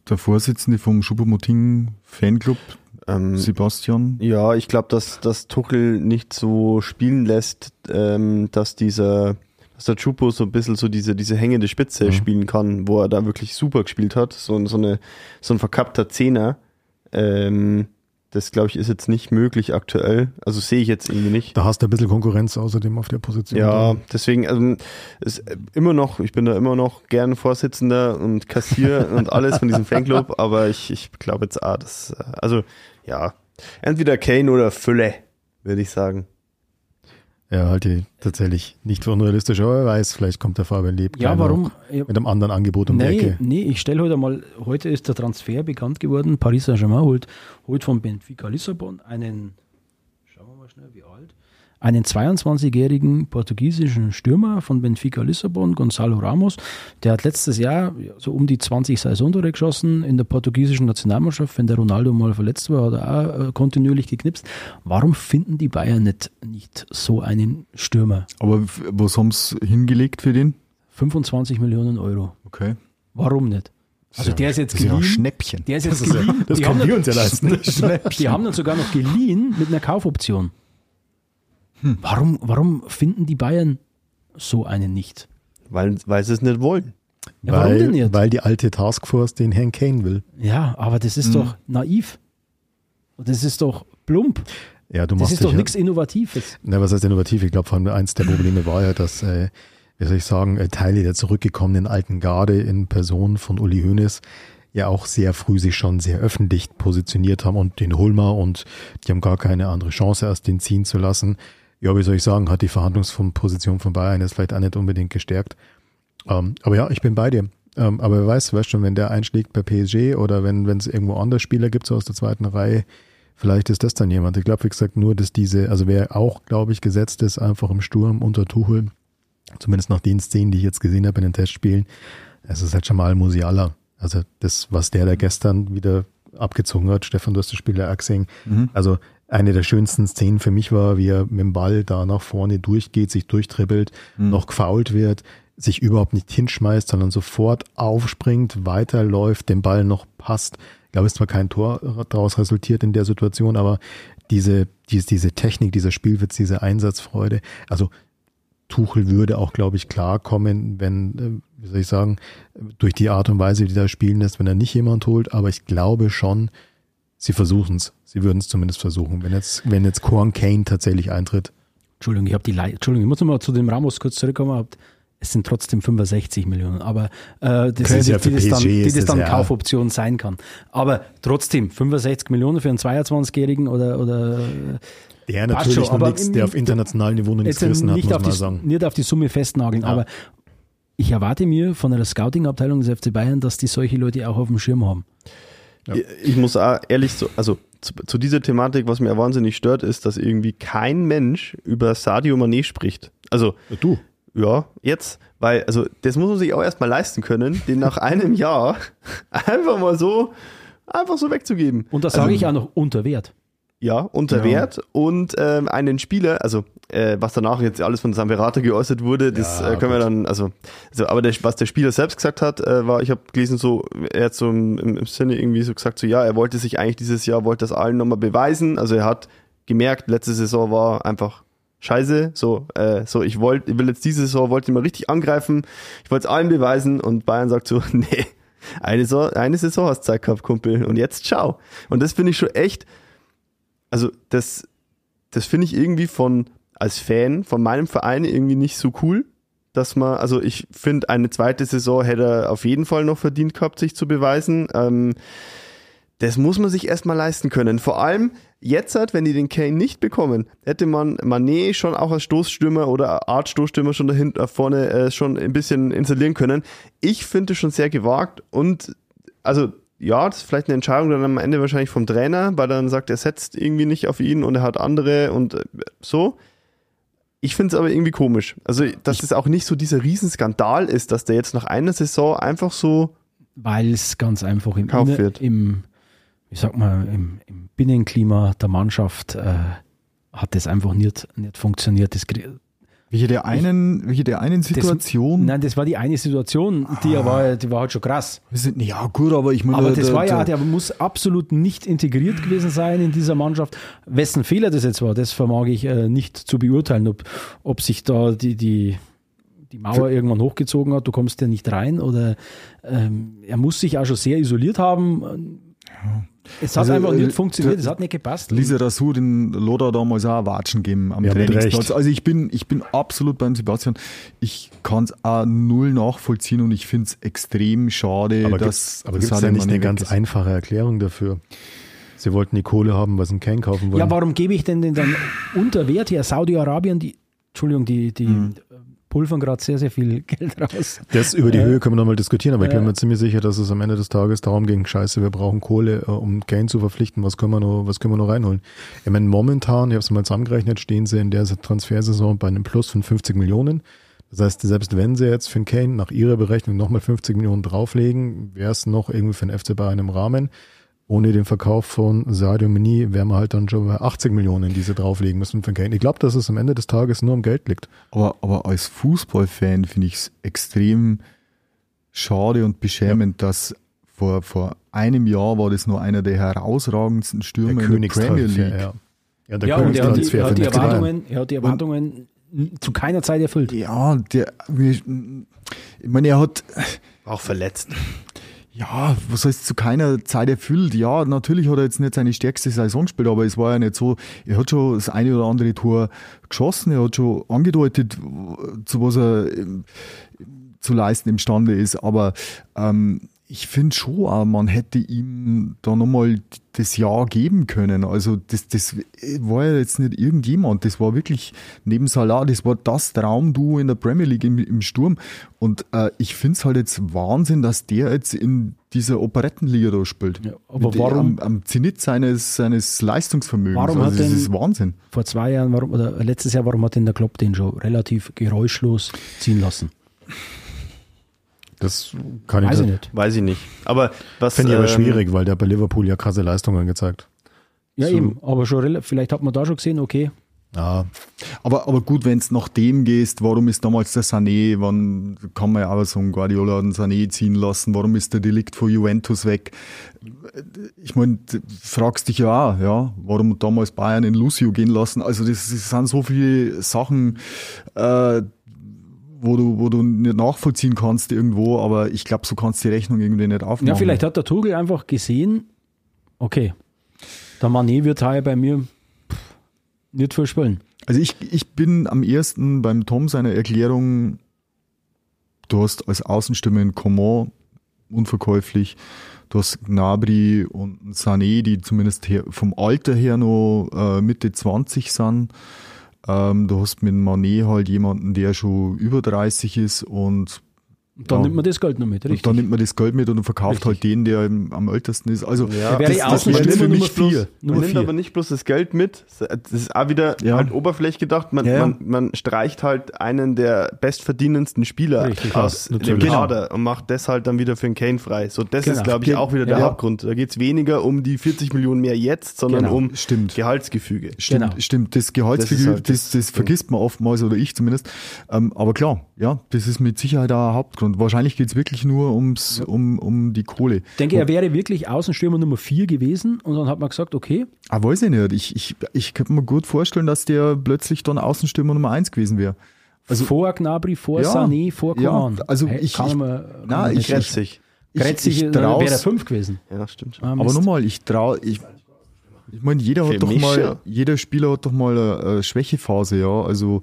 Der Vorsitzende vom Schuppomoting Fanclub, ähm, Sebastian. ja ich glaube, dass, dass Tuchel nicht so spielen lässt, ähm, dass dieser dass der Chupo so ein bisschen so diese, diese hängende Spitze Mhm. spielen kann, wo er da wirklich super gespielt hat. So, so, eine, so ein verkappter Zehner. Ähm, das, glaube ich, ist jetzt nicht möglich aktuell. Also sehe ich jetzt irgendwie nicht. Da hast du ein bisschen Konkurrenz außerdem auf der Position. Ja, deswegen, also ist immer noch, ich bin da immer noch gern Vorsitzender und Kassier und alles von diesem Fanclub, aber ich, ich glaube jetzt, ah, das, äh, also ja, entweder Kane oder Fülle, würde ich sagen. Ja, halte ich tatsächlich nicht für unrealistisch, aber wer weiß, vielleicht kommt der Fabian Leb Ja, warum? mit einem anderen Angebot um die Nee, Ecke. nee, ich stelle heute mal, heute ist der Transfer bekannt geworden. Paris Saint-Germain holt, holt von Benfica Lissabon einen, schauen wir mal schnell, wie alt, einen 22-jährigen portugiesischen Stürmer von Benfica Lissabon, Gonzalo Ramos. Der hat letztes Jahr ja, so um die 20 Saisontore geschossen in der portugiesischen Nationalmannschaft. Wenn der Ronaldo mal verletzt war, hat er auch äh, kontinuierlich geknipst. Warum finden die Bayern nicht, nicht so einen Stürmer? Aber was haben sie hingelegt für den? 25 Millionen Euro. Okay. Warum nicht? Also der ist jetzt Das ist ja ein geliehen. Schnäppchen. Der ist jetzt Das ist ja- geliehen. das die, können haben wir uns ja leisten. die haben dann sogar noch geliehen mit einer Kaufoption. Hm. Warum, warum finden die Bayern so einen nicht? Weil, weil sie es nicht wollen. Ja, warum weil, denn nicht? weil die alte Taskforce den Herrn Kane will. Ja, aber das Hm. ist doch naiv. Und das ist doch plump. Ja, du Das machst ist doch ja- nichts Innovatives. Na, was heißt innovativ? Ich glaube, vor allem eins der Probleme war ja, dass, äh, wie soll ich sagen, äh, Teile der zurückgekommenen alten Garde in Person von Uli Hoeneß ja auch sehr früh sich schon sehr öffentlich positioniert haben und den Hulmer und die haben gar keine andere Chance, erst den ziehen zu lassen. Ja, wie soll ich sagen, hat die Verhandlungsposition von Bayern jetzt vielleicht auch nicht unbedingt gestärkt. Ähm, aber ja, ich bin bei dir. Ähm, aber wer weiß, weißt schon, wenn der einschlägt bei PSG oder wenn wenn es irgendwo andere Spieler gibt, so aus der zweiten Reihe, vielleicht ist das dann jemand. Ich glaube, wie gesagt, nur, dass diese, also wer auch, glaube ich, gesetzt ist, einfach im Sturm unter Tuchel, zumindest nach den Szenen, die ich jetzt gesehen habe in den Testspielen, es ist halt schon mal Musiala. Also das, was der da gestern wieder abgezogen hat, Stefan, du hast das Spiel ja auch gesehen. Also eine der schönsten Szenen für mich war, wie er mit dem Ball da nach vorne durchgeht, sich durchtribbelt, noch gefault wird, sich überhaupt nicht hinschmeißt, sondern sofort aufspringt, weiterläuft, den Ball noch passt. Ich glaube, es ist zwar kein Tor daraus resultiert in der Situation, aber diese, diese, diese Technik, dieser Spielwitz, diese Einsatzfreude, also Tuchel würde auch, glaube ich, klarkommen, wenn, äh, wie soll ich sagen, durch die Art und Weise, wie die da spielen lässt, wenn er nicht jemand holt. Aber ich glaube schon, sie versuchen es. Sie würden es zumindest versuchen. Wenn jetzt, wenn jetzt Korn Kane tatsächlich eintritt. Entschuldigung, ich habe die Lei Entschuldigung, ich muss nochmal zu dem Ramos kurz zurückkommen. Es sind trotzdem 65 Millionen, aber äh, das ist ja, die für das dann, die ist das das dann ja- Kaufoption sein kann. Aber trotzdem, 65 Millionen für einen 22-Jährigen oder, oder Der Passt natürlich schon, noch aber nichts, der auf internationalem Niveau noch nichts gerissen hat, nicht, muss auf man die, sagen. nicht auf die Summe festnageln, Ja. aber ich erwarte mir von einer Scouting-Abteilung des FC Bayern, dass die solche Leute auch auf dem Schirm haben. Ja. Ich, muss auch ehrlich so, also zu, zu dieser Thematik, was mir wahnsinnig stört, ist, dass irgendwie kein Mensch über Sadio Mané spricht. Also, Du. ja, jetzt, weil, also, das muss man sich auch erstmal leisten können, den nach einem Jahr einfach mal so, einfach so wegzugeben. Und das Also, sage ich auch noch unter Wert. Ja, unter Ja. Wert und ähm, einen Spieler, also äh, was danach jetzt alles von Samperate geäußert wurde, das Ja, äh, können wir gut. dann, also, also aber der, was der Spieler selbst gesagt hat, äh, war, ich habe gelesen so, er hat so im, im, Sinne irgendwie so gesagt, so ja, er wollte sich eigentlich dieses Jahr, wollte das allen nochmal beweisen, also er hat gemerkt, letzte Saison war einfach scheiße, so, äh, so, ich wollte, ich will jetzt diese Saison, wollte ich mal richtig angreifen, ich wollte es allen beweisen und Bayern sagt so, nee, eine Saison, eine Saison hast Zeit gehabt, Kumpel, und jetzt ciao. Und das finde ich schon echt, also das, das finde ich irgendwie von, als Fan von meinem Verein irgendwie nicht so cool, dass man, also ich finde, eine zweite Saison hätte er auf jeden Fall noch verdient gehabt, sich zu beweisen. Ähm, das muss man sich erstmal leisten können. Vor allem jetzt, halt, wenn die den Kane nicht bekommen, hätte man Manet schon auch als Stoßstürmer oder Art Stoßstürmer schon dahinter vorne äh, schon ein bisschen installieren können. Ich finde es schon sehr gewagt und also ja, das ist vielleicht eine Entscheidung dann am Ende wahrscheinlich vom Trainer, weil dann sagt, er setzt irgendwie nicht auf ihn und er hat andere und äh, so. Ich finde es aber irgendwie komisch. Also, dass es auch nicht so dieser Riesenskandal ist, dass der jetzt nach einer Saison einfach so. Weil es ganz einfach im, Inner- wird. im ich sag mal, im, im Binnenklima der Mannschaft äh, hat das einfach nicht, nicht funktioniert. Das, Welche der einen, welche der einen Situation. nein, das war die eine Situation, die, war, die war halt schon krass. Wir sind, ja, gut, aber ich meine, Aber das der- war ja, der- der muss absolut nicht integriert gewesen sein in dieser Mannschaft. Wessen Fehler das jetzt war, das vermag ich äh, nicht zu beurteilen, ob, ob sich da die, die, die Mauer irgendwann hochgezogen hat, du kommst ja nicht rein oder ähm, er muss sich auch schon sehr isoliert haben. Es hat Also, einfach äh, nicht funktioniert, es hat nicht gepasst. Lisa Rasur den Loda damals auch Watschen geben am Ja, Trainingsplatz. Also ich bin, ich bin absolut beim Sebastian. Ich kann es auch null nachvollziehen und ich finde es extrem schade, Aber dass gibt's, aber gibt's Sadio ja nicht eine ganz ist. einfache Erklärung dafür? Sie wollten die Kohle haben, was sie Kane kaufen wollen. Ja, warum gebe ich denn den dann unter Wert her? Saudi-Arabien, die, Entschuldigung, die, die Hm. Pulvern gerade sehr, sehr viel Geld raus. Das über die Äh, Höhe können wir nochmal diskutieren, aber ich bin äh, mir ziemlich sicher, dass es am Ende des Tages darum ging, scheiße, wir brauchen Kohle, äh, um Kane zu verpflichten, was können wir noch, was können wir noch reinholen? Ich meine, momentan, ich habe es mal zusammengerechnet, stehen sie in der Transfersaison bei einem Plus von 50 Millionen. Das heißt, selbst wenn sie jetzt für Kane nach ihrer Berechnung nochmal 50 Millionen drauflegen, wäre es noch irgendwie für den FC Bayern im Rahmen. Ohne den Verkauf von Sadio Mini wären wir halt dann schon bei 80 Millionen, die sie drauflegen müssen für Kane. Ich glaube, dass es am Ende des Tages nur um Geld liegt. Aber, aber als Fußballfan finde ich es extrem schade und beschämend, dass vor, vor einem Jahr war das nur einer der herausragendsten Der Stürmer in der Premier League. ja. Ja, der Ja, und er hat die, er hat die. Erwartungen, er hat die Erwartungen zu keiner Zeit erfüllt. Ja, der, ich meine, er hat, Auch verletzt. Ja, was heißt zu keiner Zeit erfüllt? Ja, natürlich hat er jetzt nicht seine stärkste Saison gespielt, aber es war ja nicht so, er hat schon das eine oder andere Tor geschossen, er hat schon angedeutet, zu was er ähm, zu leisten imstande ist, aber ähm, ich finde schon, auch, man hätte ihm da nochmal das Jahr geben können. Also das, das war ja jetzt nicht irgendjemand, das war wirklich neben Salah, das war das Traumduo in der Premier League im, im Sturm. Und äh, ich finde es halt jetzt Wahnsinn, dass der jetzt in dieser Operettenliga da spielt. Ja, aber warum- Am, am Zenit seines, seines Leistungsvermögens. Warum also hat das denn- ist Wahnsinn. Vor zwei Jahren, warum, oder letztes Jahr, warum hat denn der Klopp den schon relativ geräuschlos ziehen lassen? Das kann ich Weiß ich nicht. nicht. Weiß ich nicht. Aber was. Finde ich aber ähm, schwierig, weil der bei Liverpool ja krasse Leistungen gezeigt. Ja, So. eben, aber schon vielleicht hat man da schon gesehen, okay, Ja, Aber, aber gut, wenn es nach dem gehst, warum ist damals der Sané, wann kann man ja auch sagen, Guardiola hat den Sané ziehen lassen, warum ist der Delikt von Juventus weg? Ich meine, fragst dich ja auch, ja, warum damals Bayern in Lucio gehen lassen? Also das, das sind so viele Sachen, äh, wo du, wo du nicht nachvollziehen kannst irgendwo, aber ich glaube, so kannst du die Rechnung irgendwie nicht aufmachen. Ja, vielleicht hat der Tugel einfach gesehen, okay, der Mané wird heuer bei mir pff, nicht viel spielen. Also ich, ich bin am ersten beim Tom seiner Erklärung, du hast als Außenstimme einen Coman unverkäuflich, du hast Gnabry und Sané, die zumindest her, vom Alter her noch äh, Mitte 20 sind. Ähm, du hast mit Manet halt jemanden, der schon über 30 ist und Und dann Ja. nimmt man das Geld noch mit, und richtig? dann nimmt man das Geld mit und verkauft Richtig. halt den, der am ältesten ist. Also Ja, wäre das, ich das Außenstürmer wäre für Nummer mich vier. viel. Nummer man nimmt vier. aber nicht bloß das Geld mit. Das ist auch wieder Ja. halt oberflächlich gedacht. Man, Ja, man, man streicht halt einen der bestverdienendsten Spieler Richtig. aus Ja, dem natürlich. Kader und macht das halt dann wieder für einen Kane frei. So, das Genau. ist, glaube ich, auch wieder der Ja. Hauptgrund. Da geht es weniger um die 40 Millionen mehr jetzt, sondern Genau. um Stimmt. Gehaltsgefüge. Stimmt, Genau. stimmt. Das Gehaltsgefühl, Das das, halt das, das vergisst man oftmals oder ich zumindest. Ähm, aber klar, ja, das ist mit Sicherheit auch ein Hauptgrund. Und wahrscheinlich geht es wirklich nur ums, um, um die Kohle. Ich denke, er wäre wirklich Außenstürmer Nummer 4 gewesen und dann hat man gesagt, okay, Ah, weiß ich nicht. Ich, ich, ich könnte mir gut vorstellen, dass der plötzlich dann Außenstürmer Nummer 1 gewesen wäre. also vor Gnabry, vor Ja, Sané, vor ja, Coman. also Hey, ich- kann ich- man, kann na, ich- nicht- Gretzig. Gretzig ich, ich äh, wäre er 5 gewesen. Ja, stimmt. Ah, Aber Mist. nochmal, ich traue, ich, ich meine, jeder Für hat doch mich mal, ja. jeder Spieler hat doch mal eine, eine Schwächephase, ja. Also,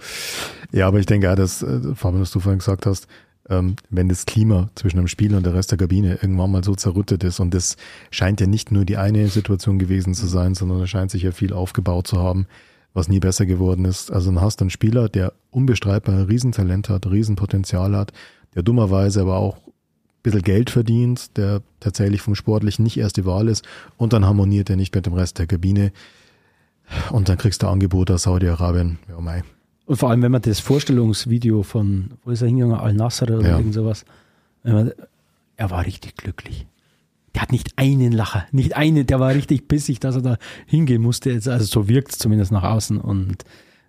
Ja, aber ich denke auch, dass, äh, Fabian, was du vorhin gesagt hast, ähm, wenn das Klima zwischen dem Spieler und der Rest der Kabine irgendwann mal so zerrüttet ist und das scheint ja nicht nur die eine Situation gewesen zu sein, sondern es scheint sich ja viel aufgebaut zu haben, was nie besser geworden ist. Also dann hast du einen Spieler, der unbestreitbar ein Riesentalent hat, Riesenpotenzial hat, der dummerweise aber auch ein bisschen Geld verdient, der tatsächlich vom Sportlichen nicht erste Wahl ist und dann harmoniert er nicht mit dem Rest der Kabine und dann kriegst du Angebot aus Saudi-Arabien. Ja, mei. Und vor allem, wenn man das Vorstellungsvideo von, wo ist er hingegangen, Al-Nasser oder Ja. irgend sowas, wenn man, er war richtig glücklich. Der hat nicht einen Lacher, nicht einen, der war richtig pissig, dass er da hingehen musste. Jetzt, Also so wirkt es zumindest nach außen. Und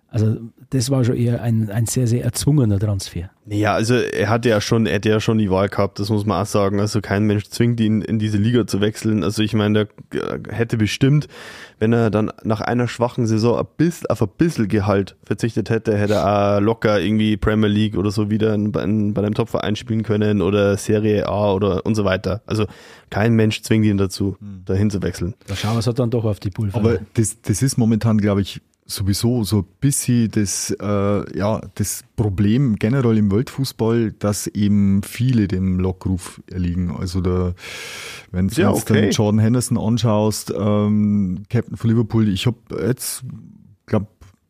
also das war schon eher ein, ein sehr, sehr erzwungener Transfer. Ja, also er hatte ja schon, er hätte ja schon die Wahl gehabt, das muss man auch sagen. Also kein Mensch zwingt ihn, in diese Liga zu wechseln. Also ich meine, der hätte bestimmt, wenn er dann nach einer schwachen Saison ein bisschen, auf ein bisschen Gehalt verzichtet hätte, hätte er auch locker irgendwie Premier League oder so wieder in, in, bei einem Topverein spielen können oder Serie A oder und so weiter. Also kein Mensch zwingt ihn dazu, dahin zu wechseln. Da schauen wir es dann doch auf die Pulver. aber das, das ist momentan, glaube ich, sowieso so ein bisschen das, äh, ja, das Problem generell im Weltfußball, dass eben viele dem Lockruf erliegen. Also der, wenn du Ja, jetzt okay. den Jordan Henderson anschaust, ähm, Captain von Liverpool, ich habe jetzt, glaube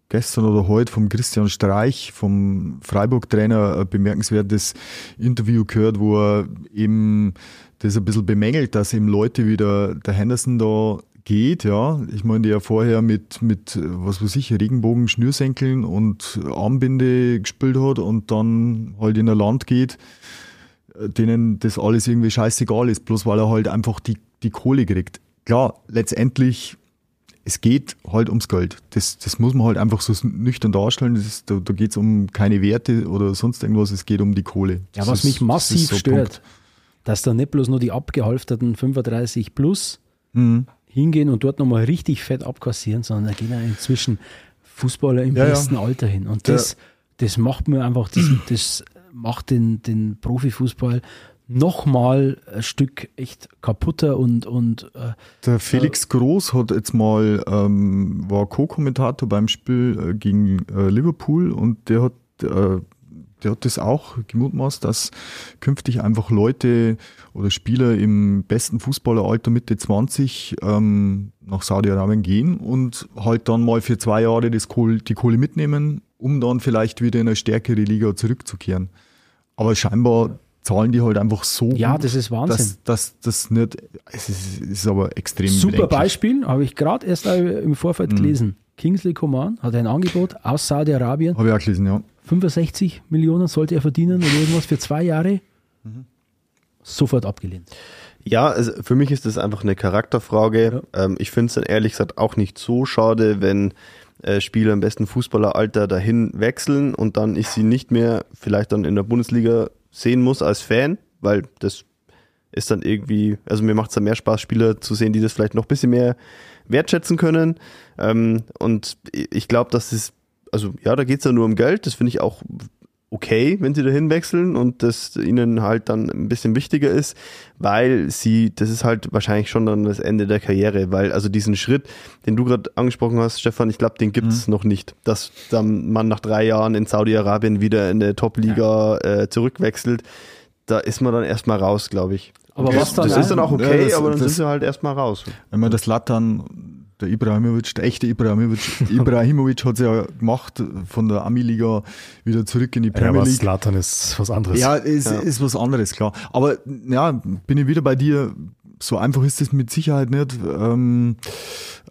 gestern oder heute vom Christian Streich, vom Freiburg-Trainer, ein bemerkenswertes Interview gehört, wo er eben das ein bisschen bemängelt, dass eben Leute wie der, der Henderson da geht, ja. Ich meine, der vorher mit, mit, was weiß ich, Regenbogen, Schnürsenkeln und Armbinde gespielt hat und dann halt in ein Land geht, denen das alles irgendwie scheißegal ist, bloß weil er halt einfach die, die Kohle kriegt. Klar, letztendlich, es geht halt ums Geld. Das, das muss man halt einfach so nüchtern darstellen. Das ist, da da geht es um keine Werte oder sonst irgendwas, es geht um die Kohle. ja, Das was ist- mich massiv so stört, Punkt. dass da nicht bloß nur die abgehalfterten 35 plus Mhm. Hingehen und dort nochmal richtig fett abkassieren, sondern da gehen ja inzwischen Fußballer im Ja, ja. besten Alter hin. Und das, das macht mir einfach, das, das macht den, den Profifußball nochmal ein Stück echt kaputter und, und äh, Der Felix Groß hat jetzt mal, ähm, war Co-Kommentator beim Spiel äh, gegen äh, Liverpool und der hat, äh, der hat das auch gemutmaßt, dass künftig einfach Leute oder Spieler im besten Fußballeralter Mitte 20 ähm, nach Saudi-Arabien gehen und halt dann mal für zwei Jahre das Kohl, die Kohle mitnehmen, um dann vielleicht wieder in eine stärkere Liga zurückzukehren. Aber scheinbar zahlen die halt einfach so Ja, gut, das ist Wahnsinn. Dass, das nicht, es ist, ist aber extrem super bedenklich. Beispiel, habe ich gerade erst im Vorfeld Mhm. gelesen. Kingsley Coman hat ein Angebot aus Saudi-Arabien. Habe ich auch gelesen, ja. 65 Millionen sollte er verdienen oder irgendwas für zwei Jahre. Mhm. Sofort abgelehnt. Ja, also für mich ist das einfach eine Charakterfrage. Ähm, ich finde es dann ehrlich gesagt auch nicht so schade, wenn äh, Spieler im besten Fußballeralter dahin wechseln und dann ich sie nicht mehr vielleicht dann in der Bundesliga sehen muss als Fan, weil das ist dann irgendwie, also mir macht es dann mehr Spaß, Spieler zu sehen, die das vielleicht noch ein bisschen mehr wertschätzen können. Ähm, und ich glaube, dass das, also ja, da geht es ja nur um Geld, das finde ich auch okay, wenn sie dahin wechseln und das ihnen halt dann ein bisschen wichtiger ist, weil sie, das ist halt wahrscheinlich schon dann das Ende der Karriere, weil also diesen Schritt, den du gerade angesprochen hast, Stefan, ich glaube, den gibt es noch nicht, dass dann man nach drei Jahren in Saudi-Arabien wieder in der Top-Liga äh, zurückwechselt. Da ist man dann erstmal raus, glaube ich. Aber das was dann das ist dann auch okay, Ja, das- aber dann das- sind sie halt erstmal raus. Wenn man das Lattern, der Ibrahimovic, der echte Ibrahimovic, Ibrahimovic hat es ja gemacht, von der Ami-Liga wieder zurück in die Ja, Premier aber League. Slatan ist was anderes. Ja, ist, ist was anderes, klar. Aber ja, bin ich wieder bei dir. So einfach ist es mit Sicherheit nicht, ähm,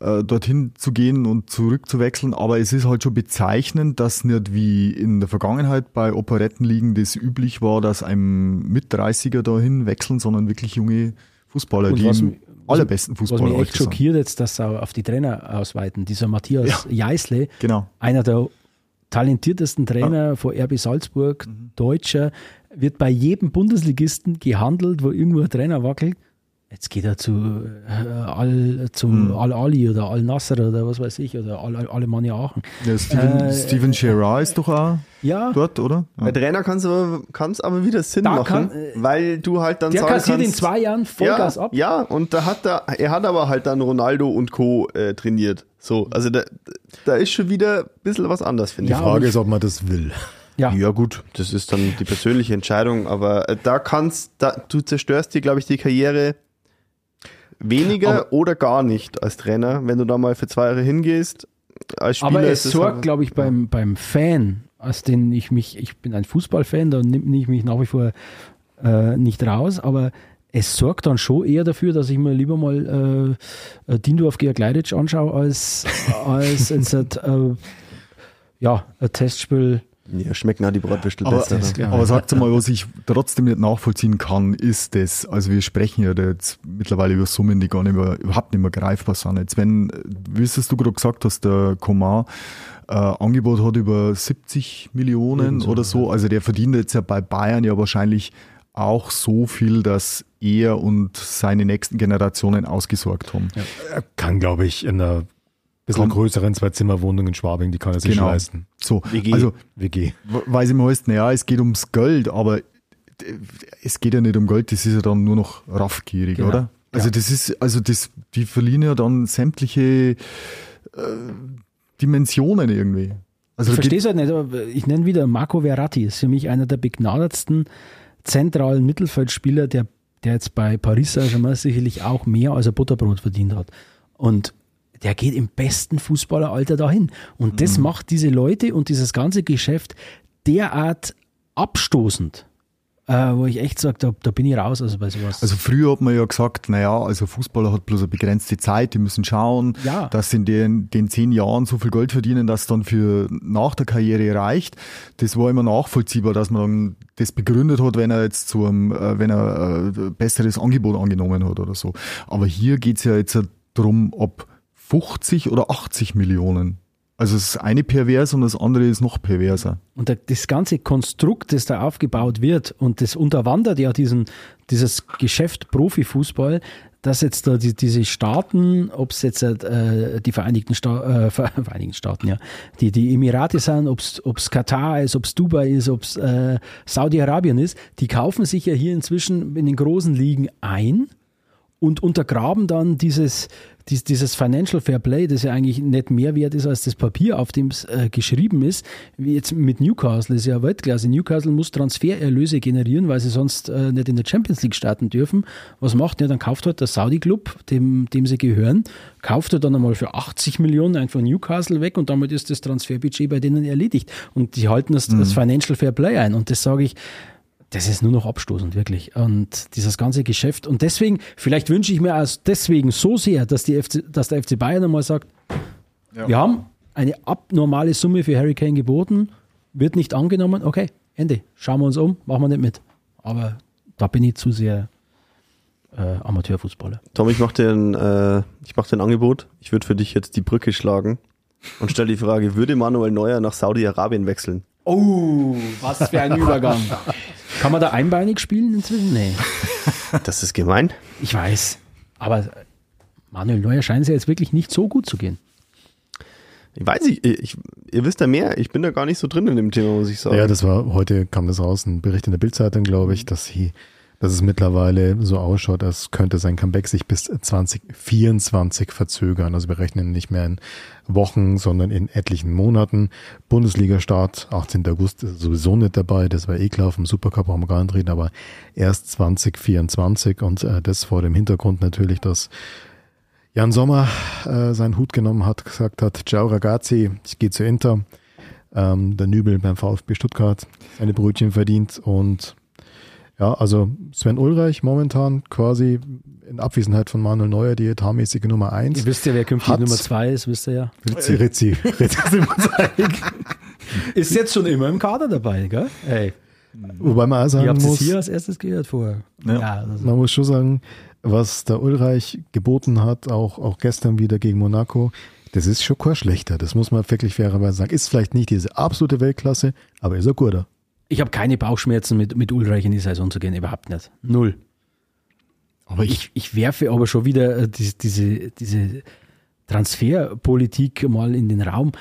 äh, dorthin zu gehen und zurückzuwechseln. Aber es ist halt schon bezeichnend, dass nicht wie in der Vergangenheit bei Operettenligen das üblich war, dass einem Mit-30er dahin wechseln, sondern wirklich junge Fußballer, Und die was im allerbesten Was Fußballer mich echt schockiert jetzt, dass sie auf die Trainer ausweiten. Dieser Matthias Jeißle, Genau. einer der talentiertesten Trainer von RB Salzburg, Mhm. Deutscher, wird bei jedem Bundesligisten gehandelt, wo irgendwo ein Trainer wackelt. Jetzt geht er zu äh, Al, zu Hm. Al Ali oder Al Nasser oder was weiß ich oder Al, Al Alemannia Aachen. Ja, Steven, Äh, Steven Gerrard ist doch auch Ja, dort, oder? Ja. Bei Trainer kann es aber, kann's aber wieder Sinn Da machen, kann, äh, weil du halt dann der sagen kassiert in zwei Jahren Vollgas ja, ab. Ja, und da hat er, er hat aber halt dann Ronaldo und Co. Äh, trainiert. So, also da, da ist schon wieder ein bisschen was anders, finde Die Ja, ich. aber Frage ist, ob man das will. Ja. Ja, gut, das ist dann die persönliche Entscheidung, aber äh, da kannst, da, du zerstörst dir, glaube ich, die Karriere weniger oder gar nicht als Trainer, wenn du da mal für zwei Jahre hingehst. Als Spieler Aber es sorgt, halt- glaube ich, beim, beim Fan, als den ich mich, ich bin ein Fußballfan, da nehme ich mich nach wie vor äh, nicht raus, aber es sorgt dann schon eher dafür, dass ich mir lieber mal äh, äh, Dindorf gegen Gleidic anschaue, als, als jetzt, äh, ja, ein Testspiel. Ja, schmecken auch die Bratwürstel Aber, besser. ja. aber sagt mal, was ich trotzdem nicht nachvollziehen kann, ist das, also wir sprechen ja da jetzt mittlerweile über Summen, die gar nicht mehr, überhaupt nicht mehr greifbar sind. Jetzt wenn, wie es du gerade gesagt hast, der Komar äh, Angebot hat über 70 Millionen Irgendso, oder so, also der verdient jetzt ja bei Bayern ja wahrscheinlich auch so viel, dass er und seine nächsten Generationen ausgesorgt haben. Er kann, glaube ich, in einer bisschen größeren Zwei-Zimmer-Wohnung in Schwabing, die kann er sich Genau. leisten. So, WG. also WG. weil sie mir heißt, naja, es geht ums Geld, aber es geht ja nicht um Geld, das ist ja dann nur noch raffgierig, Genau. oder? Also Ja. das ist, also das, die verlieren ja dann sämtliche äh, Dimensionen irgendwie. Also ich verstehe es halt nicht, aber ich nenne wieder Marco Verratti, ist für mich einer der begnadetsten zentralen Mittelfeldspieler, der, der jetzt bei Paris Saint-Germain sicherlich auch mehr als ein Butterbrot verdient hat. Und der geht im besten Fußballeralter dahin. Und Mhm. das macht diese Leute und dieses ganze Geschäft derart abstoßend, äh, wo ich echt sage, da, da bin ich raus, also bei sowas. Also früher hat man ja gesagt, naja, also Fußballer hat bloß eine begrenzte Zeit, die müssen schauen, Ja. dass sie in den, den zehn Jahren so viel Geld verdienen, dass dann für nach der Karriere reicht. Das war immer nachvollziehbar, dass man dann das begründet hat, wenn er jetzt zu einem, äh, wenn er äh, besseres Angebot angenommen hat oder so. Aber hier geht's ja jetzt darum, ob 50 oder 80 Millionen. Also das eine pervers und das andere ist noch perverser. Und das ganze Konstrukt, das da aufgebaut wird und das unterwandert ja diesen, dieses Geschäft Profifußball, dass jetzt da die, diese Staaten, ob es jetzt äh, die Vereinigten, Sta äh, Ver- Vereinigten Staaten, ja, die, die Emirate sind, ob es Katar ist, ob es Dubai ist, ob es äh, Saudi-Arabien ist, die kaufen sich ja hier inzwischen in den großen Ligen ein und untergraben dann dieses, dies, dieses Financial Fair Play, das ja eigentlich nicht mehr wert ist als das Papier, auf dem es äh, geschrieben ist. Wie jetzt mit Newcastle ist ja Weltklasse. Newcastle muss Transfererlöse generieren, weil sie sonst äh, nicht in der Champions League starten dürfen. Was macht der? Dann kauft halt der Saudi-Club, dem, dem sie gehören, kauft er dann einmal für 80 Millionen einfach Newcastle weg und damit ist das Transferbudget bei denen erledigt. Und die halten das, das Financial Fair Play ein. Und das sage ich, das ist nur noch abstoßend, wirklich. Und dieses ganze Geschäft. Und deswegen, vielleicht wünsche ich mir also deswegen so sehr, dass, die FC, dass der FC Bayern einmal sagt, wir haben eine abnormale Summe für Harry Kane geboten, wird nicht angenommen, okay, Ende. Schauen wir uns um, machen wir nicht mit. Aber da bin ich zu sehr äh, Amateurfußballer. Tom, ich mache dir, ein, äh, ich mach dir ein Angebot. Ich würde für dich jetzt die Brücke schlagen und stell die Frage, würde Manuel Neuer nach Saudi-Arabien wechseln? Oh, was für ein Übergang. Kann man da einbeinig spielen inzwischen? Nee. Das ist gemein. Ich weiß. Aber Manuel Neuer scheint es ja jetzt wirklich nicht so gut zu gehen. Ich weiß nicht, ich, ihr wisst ja mehr. Ich bin da gar nicht so drin in dem Thema, muss ich sagen. Ja, das war, heute kam das raus, ein Bericht in der Bildzeitung, glaube ich, dass sie, dass es mittlerweile so ausschaut, als könnte sein Comeback sich bis 2024 verzögern. Also wir rechnen nicht mehr in Wochen, sondern in etlichen Monaten. Bundesliga-Start, 18. August sowieso nicht dabei, das war eh klar, vom Supercup brauchen wir gar nicht reden, aber erst 2024 und äh, das vor dem Hintergrund natürlich, dass Jan Sommer äh, seinen Hut genommen hat, gesagt hat, ciao ragazzi, ich gehe zu Inter. Ähm, der Nübel beim VfB Stuttgart seine Brötchen verdient und ja, also Sven Ulreich momentan quasi in Abwesenheit von Manuel Neuer die etatmäßige Nummer eins. Ihr wisst ja, wer künftig Nummer zwei ist, wisst ihr ja. Rizzi, Rizzi, Rizzi Ist jetzt schon immer im Kader dabei, gell? Hey, Wobei man auch ihr sagen habt es muss, hier als erstes gehört vorher. Ja. also, man muss schon sagen, was der Ulreich geboten hat, auch, auch gestern wieder gegen Monaco, das ist schon kein schlechter. Das muss man wirklich fairerweise sagen. Ist vielleicht nicht diese absolute Weltklasse, aber ist ein guter. Ich habe keine Bauchschmerzen, mit, mit Ulreich in die Saison zu gehen, überhaupt nicht. Null. Aber ich, Ich, werfe aber schon wieder äh, diese, diese, diese Transferpolitik mal in den Raum.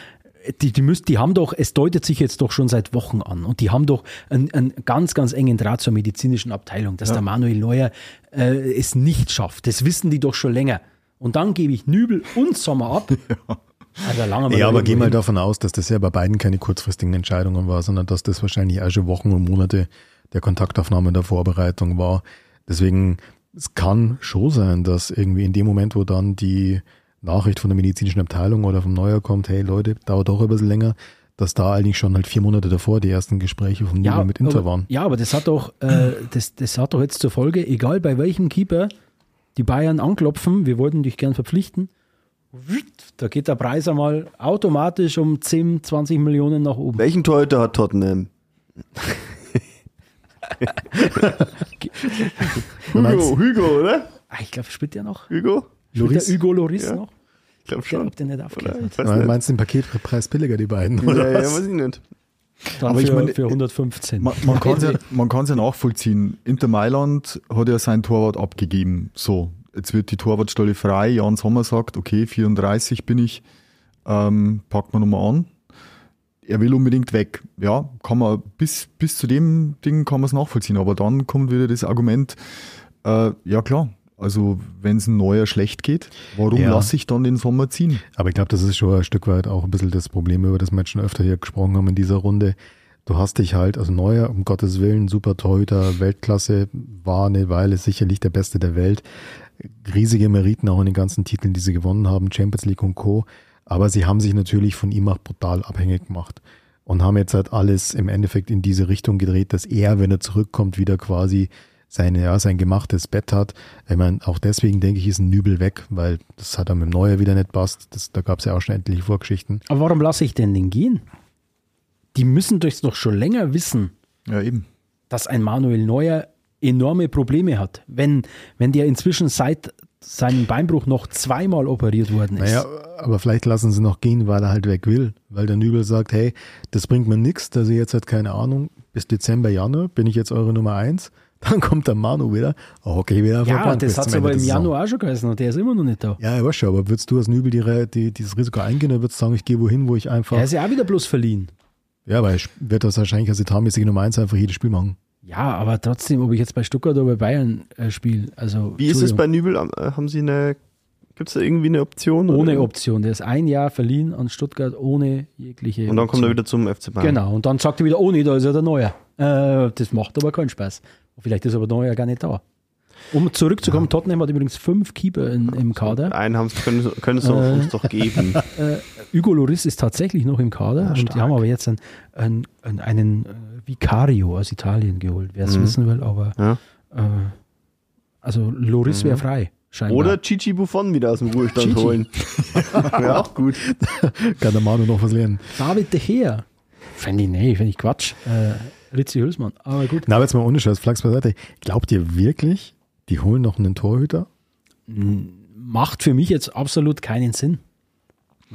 Die, die, müssen, die haben doch, es deutet sich jetzt doch schon seit Wochen an und die haben doch einen, einen ganz, ganz engen Draht zur medizinischen Abteilung, dass der Manuel Neuer äh, es nicht schafft. Das wissen die doch schon länger. Und dann gebe ich Nübel und Sommer ab. Also lange mal Ja, aber geh mal hin. davon aus, dass das ja bei beiden keine kurzfristigen Entscheidungen war, sondern dass das wahrscheinlich auch schon Wochen und Monate der Kontaktaufnahme der Vorbereitung war. Deswegen, es kann schon sein, dass irgendwie in dem Moment, wo dann die Nachricht von der medizinischen Abteilung oder vom Neuer kommt, hey Leute, dauert doch ein bisschen länger, dass da eigentlich schon halt vier Monate davor die ersten Gespräche von Nübel mit Inter aber, waren. Ja, aber das hat doch, äh, das, das hat doch jetzt zur Folge, egal bei welchem Keeper die Bayern anklopfen, wir wollten dich gern verpflichten, da geht der Preis einmal automatisch um 10, 20 Millionen nach oben. Welchen Torhüter hat Tottenham? Hugo, Hugo, oder? Ah, ich glaube, spielt der noch? Hugo? Spielt Loris? der Hugo Loris Ja. noch? Ich glaube Der, schon. ob der nicht nicht. Meinst du den Paketpreis billiger, die beiden? Ja, Oder ja, was? weiß ich nicht. Dann Aber für, ich meine, für 115. man, man kann es ja, ja nachvollziehen. Inter Mailand hat ja sein Torwart abgegeben. So, jetzt wird die Torwartstelle frei. Jan Sommer sagt, okay, 34 bin ich, ähm, packt man nochmal an. Er will unbedingt weg. Ja, kann man, bis, bis zu dem Ding kann man es nachvollziehen. Aber dann kommt wieder das Argument, äh, ja klar, also wenn es ein neuer schlecht geht, warum Ja. lasse ich dann den Sommer ziehen? Aber ich glaube, das ist schon ein Stück weit auch ein bisschen das Problem, über das wir jetzt schon öfter hier gesprochen haben in dieser Runde. Du hast dich halt, also Neuer, um Gottes Willen, super Torhüter, Weltklasse, war eine Weile sicherlich der Beste der Welt. Riesige Meriten auch in den ganzen Titeln, die sie gewonnen haben, Champions League und Co. Aber sie haben sich natürlich von ihm auch brutal abhängig gemacht und haben jetzt halt alles im Endeffekt in diese Richtung gedreht, dass er, wenn er zurückkommt, wieder quasi seine, ja, sein gemachtes Bett hat. Ich meine, auch deswegen denke ich, ist ein Nübel weg, weil das hat er mit dem Neuer wieder nicht passt. Das, da gab es ja auch schon etliche Vorgeschichten. Aber warum lasse ich denn den gehen? Die müssen doch noch schon länger wissen, Ja, eben. dass ein Manuel Neuer enorme Probleme hat. Wenn, wenn der inzwischen seit seinem Beinbruch noch zweimal operiert worden ist. Naja, aber vielleicht lassen sie noch gehen, weil er halt weg will. Weil der Nübel sagt, hey, das bringt mir nichts, dass ihr jetzt halt keine Ahnung, bis Dezember, Januar bin ich jetzt eure Nummer eins. Dann kommt der Manu wieder. Okay, wieder ja, Bank das hat es aber im. Januar auch schon geheißen und der ist immer noch nicht da. Ja, ich weiß schon, aber würdest du als Nübel die, die, dieses Risiko eingehen oder würdest du sagen, ich gehe wohin, wo ich einfach. Er ist ja auch wieder bloß verliehen. ja, weil ich wird das wahrscheinlich als etatmäßige Nummer eins einfach jedes Spiel machen. Ja, aber trotzdem, ob ich jetzt bei Stuttgart oder bei Bayern äh, spiele, also Wie ist es bei Nübel? Äh, Haben Sie eine, gibt es da irgendwie eine Option? ohne oder? Option. Der ist ein Jahr verliehen an Stuttgart ohne jegliche Und dann kommt er Option. wieder zum FC Bayern. Genau, und dann sagt er wieder, oh nee, da ist ja der Neuer. Äh, das macht aber keinen Spaß. Vielleicht ist aber der Neuer gar nicht da. Um zurückzukommen, Tottenham hat übrigens fünf Keeper in, im Kader. Einen haben können, können sie Äh. uns doch geben. Äh, Hugo Loris ist tatsächlich noch im Kader und stark. die haben aber jetzt einen, einen, einen, äh, Vicario aus Italien geholt, wer es Mhm. wissen will, aber Ja. äh, also Loris wäre frei, scheinbar. Oder Chichi Buffon wieder aus dem Ruhestand Chichi. holen. Wäre auch gut. Kann der Manu noch was lernen. David De Gea. Fände ich, nee, fände ich Quatsch. Äh, Ritzi Hülsmann, aber gut. Na, aber jetzt mal ohne Scheiß, Flachs beiseite. Glaubt ihr wirklich, die holen noch einen Torhüter? Macht für mich jetzt absolut keinen Sinn.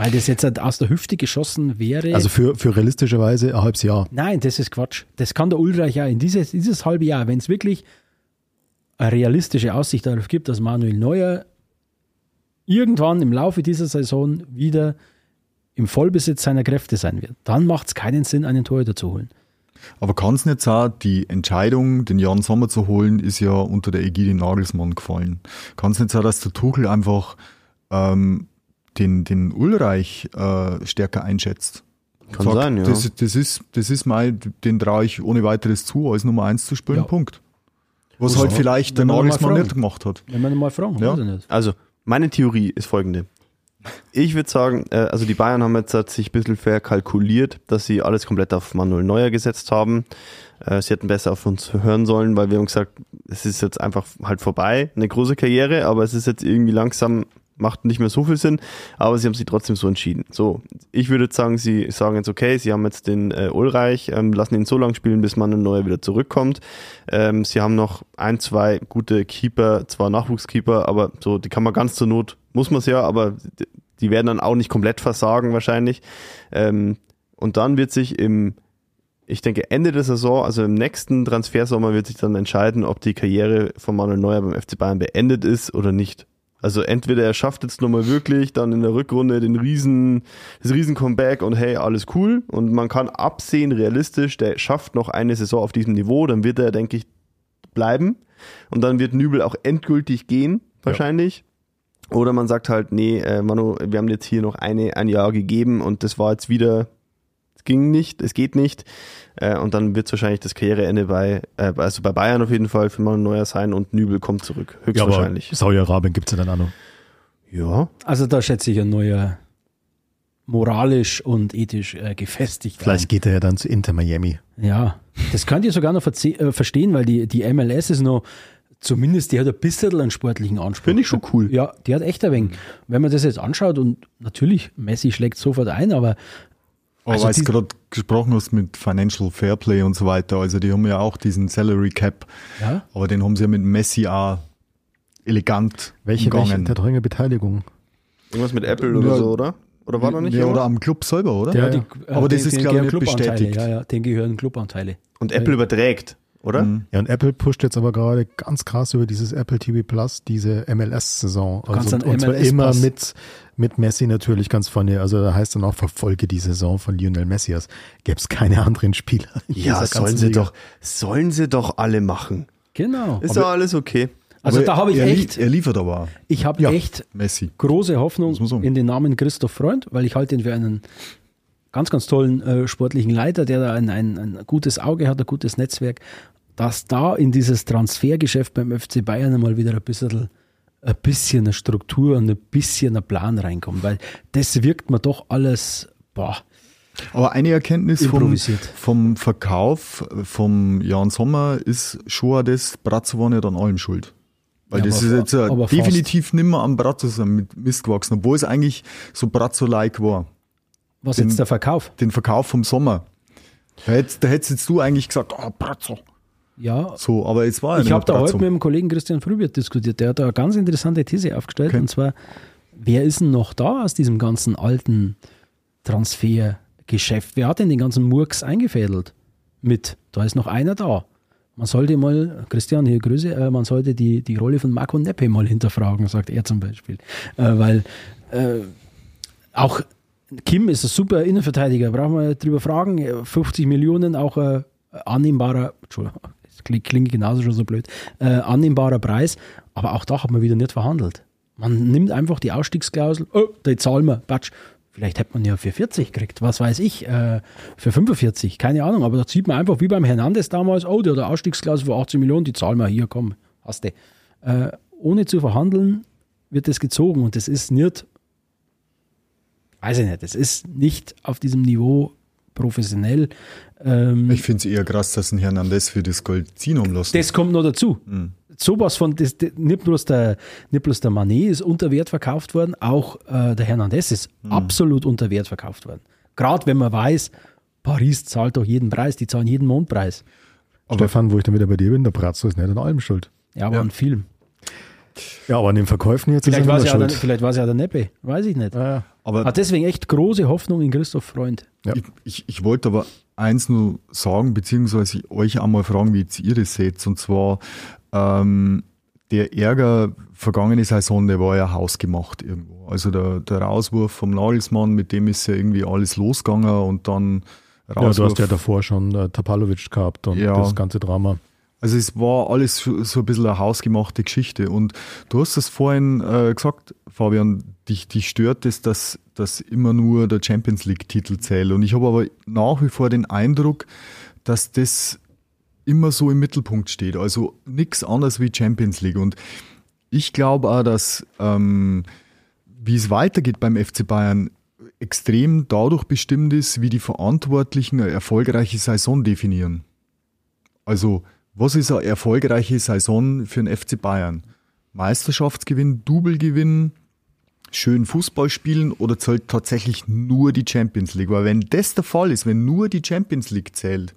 Weil das jetzt aus der Hüfte geschossen wäre. Also für, für realistischerweise ein halbes Jahr. Nein, das ist Quatsch. Das kann der Ulreich ja in dieses, dieses halbe Jahr, wenn es wirklich eine realistische Aussicht darauf gibt, dass Manuel Neuer irgendwann im Laufe dieser Saison wieder im Vollbesitz seiner Kräfte sein wird, dann macht es keinen Sinn, einen Torhüter zu holen. Aber kann es nicht sein, die Entscheidung, den Jan Sommer zu holen, ist ja unter der Ägide Nagelsmann gefallen. Kann es nicht sein, dass der Tuchel einfach ähm, den, den Ulreich äh, stärker einschätzt? Kann sein, ja. Das, das ist, das ist mal, den traue ich ohne weiteres zu, als Nummer eins zu spielen, Ja. Punkt. Was halt vielleicht der Nagelsmann nicht gemacht hat. Wenn man ihn mal fragen, Ja. Also, meine Theorie ist folgende. Ich würde sagen, äh, also die Bayern haben jetzt sich ein bisschen verkalkuliert, dass sie alles komplett auf Manuel Neuer gesetzt haben. Äh, Sie hätten besser auf uns hören sollen, weil wir haben gesagt, es ist jetzt einfach halt vorbei, eine große Karriere, aber es ist jetzt irgendwie langsam, macht nicht mehr so viel Sinn, aber sie haben sich trotzdem so entschieden. So, ich würde sagen, sie sagen jetzt, okay, sie haben jetzt den äh, Ulreich, ähm, lassen ihn so lange spielen, bis Manuel Neuer wieder zurückkommt. Ähm, sie haben noch ein, zwei gute Keeper, zwar Nachwuchskeeper, aber so, die kann man ganz zur Not, muss man es ja, aber die- die werden dann auch nicht komplett versagen wahrscheinlich. Ähm, und dann wird sich im, ich denke, Ende der Saison, also im nächsten Transfersommer, wird sich dann entscheiden, ob die Karriere von Manuel Neuer beim FC Bayern beendet ist oder nicht. Also entweder er schafft jetzt nochmal wirklich dann in der Rückrunde den riesen, das riesen Comeback und hey, alles cool. Und man kann absehen, realistisch, der schafft noch eine Saison auf diesem Niveau, dann wird er, denke ich, bleiben. Und dann wird Nübel auch endgültig gehen, wahrscheinlich. Oder man sagt halt, nee, äh, Manu, wir haben jetzt hier noch eine, ein Jahr gegeben und das war jetzt wieder, es ging nicht, es geht nicht. Äh, und dann wird es wahrscheinlich das Karriereende bei, äh, also bei Bayern auf jeden Fall für Manu Neuer sein und Nübel kommt zurück. Ja, Höchstwahrscheinlich. Saudi-Arabien gibt es ja dann auch noch. Ja. Also da schätze ich ein neuer moralisch und ethisch äh, gefestigt. Vielleicht geht er ja dann zu Inter Miami. Ein. Ja, das könnt ihr sogar noch äh, verstehen, weil die, die MLS ist noch, zumindest die hat ein bisschen einen sportlichen Anspruch. Finde ich schon cool. Ja, die hat echt ein wenig. Wenn man das jetzt anschaut und natürlich, Messi schlägt sofort ein, Aber Also weil du die- gerade gesprochen hast mit Financial Fairplay und so weiter, also die haben ja auch diesen Salary Cap, ja, aber den haben sie ja mit Messi auch elegant Welche, welche? umgangen. Der hat eine Beteiligung. Irgendwas mit Apple oder Ja. so, oder? Oder war da nicht ja, oder am Club selber, oder? der, Ja, die, ja. Aber das den- ist, den glaube ich, nicht bestätigt. Ja, ja, den gehören Clubanteile. Und Apple überträgt, oder? Mhm. Ja, und Apple pusht jetzt aber gerade ganz krass über dieses Apple TV Plus, diese MLS-Saison. kannst Also, einen und zwar immer mit, mit Messi natürlich ganz vorne. Also da heißt dann auch, verfolge die Saison von Lionel Messi. Es gäbe es keine anderen Spieler. Ja, sollen sie Liga. doch, sollen sie doch alle machen. Genau. Ist doch alles okay. Also Aber da habe ich er, echt, Er liefert aber auch, ich habe Ja. echt Messi. große Hoffnung in den Namen Christoph Freund, weil ich halte ihn für einen ganz, ganz tollen äh, sportlichen Leiter, der da ein, ein, ein gutes Auge hat, ein gutes Netzwerk, dass da in dieses Transfergeschäft beim FC Bayern einmal wieder ein bisschen, ein bisschen eine Struktur und ein bisschen ein Plan reinkommt, weil das wirkt mir doch alles, boah, Aber eine Erkenntnis vom, vom Verkauf vom Jan Sommer ist schon auch das, Brazzo war nicht an allem schuld. Weil Ja, das ist jetzt definitiv nimmer am Brazzo sein mit Mist gewachsen, obwohl es eigentlich so Brazzo-like war. was Den- jetzt der Verkauf? Den Verkauf vom Sommer. Da hättest, da hättest jetzt du eigentlich gesagt, ah, Brazzo. Ja, So, aber es war Ich habe da heute mit dem Kollegen Christian Frühwirt diskutiert. Der hat da eine ganz interessante These aufgestellt. Okay. Und zwar, wer ist denn noch da aus diesem ganzen alten Transfergeschäft? Wer hat denn den ganzen Murks eingefädelt? Mit, da ist noch einer da. Man sollte mal, Christian, hier Grüße, äh, man sollte die, die Rolle von Marco Neppe mal hinterfragen, sagt er zum Beispiel. Äh, weil äh, auch Kim ist ein super Innenverteidiger, brauchen wir drüber fragen. 50 Millionen, auch ein annehmbarer, Entschuldigung, klingt, genauso schon so blöd, äh, annehmbarer Preis, aber auch da hat man wieder nicht verhandelt. Man nimmt einfach die Ausstiegsklausel, oh, die zahlen wir, Batsch. Vielleicht hätte man ja für 40 gekriegt, was weiß ich, äh, für 45, keine Ahnung, aber da sieht man einfach wie beim Hernandez damals, oh, der hat eine Ausstiegsklausel für 18 Millionen, die zahlen wir, hier, komm, hast du. Äh, ohne zu verhandeln wird das gezogen und das ist nicht weiß ich nicht, es ist nicht auf diesem Niveau professionell. Ähm, Ich finde es eher krass, dass ein Hernandez für das Gold ziehen umlassen. das kommt noch dazu. Mhm. Sowas von, das, nicht, bloß der, nicht bloß der Manet ist unter Wert verkauft worden, auch äh, der Hernandez ist Mhm. absolut unter Wert verkauft worden. Gerade wenn man weiß, Paris zahlt doch jeden Preis, die zahlen jeden Mondpreis. Stefan, wo ich dann wieder bei dir bin, der Brazzo ist nicht an allem schuld. Ja, aber Ja. ein Film. Ja, aber an den Verkäufen jetzt Vielleicht ist war er ja, der- schuld. vielleicht war es ja der Neppe, weiß ich nicht. Ja, ja. Aber Hat deswegen echt große Hoffnung in Christoph Freund. Ja. Ich, ich, ich wollte aber eins nur sagen, beziehungsweise euch einmal fragen, wie jetzt ihr das seht. Und zwar, ähm, der Ärger vergangene Saison, der war ja hausgemacht irgendwo. Also der, der Rauswurf vom Nagelsmann, mit dem ist ja irgendwie alles losgegangen und dann ja, du Rauswurf. hast ja davor schon äh, Tapalovic gehabt und Ja. das ganze Drama. Also es war alles so ein bisschen eine hausgemachte Geschichte. Und du hast es vorhin äh, gesagt, Fabian, dich, dich stört es, dass, dass immer nur der Champions League-Titel zählt. Und ich habe aber nach wie vor den Eindruck, dass das immer so im Mittelpunkt steht. Also nichts anderes wie Champions League. Und ich glaube auch, dass ähm, wie es weitergeht beim FC Bayern, extrem dadurch bestimmt ist, wie die Verantwortlichen eine erfolgreiche Saison definieren. Also, was ist eine erfolgreiche Saison für den FC Bayern? Meisterschaftsgewinn, Double-Gewinn, schön Fußball spielen oder zählt tatsächlich nur die Champions League? Weil wenn das der Fall ist, wenn nur die Champions League zählt,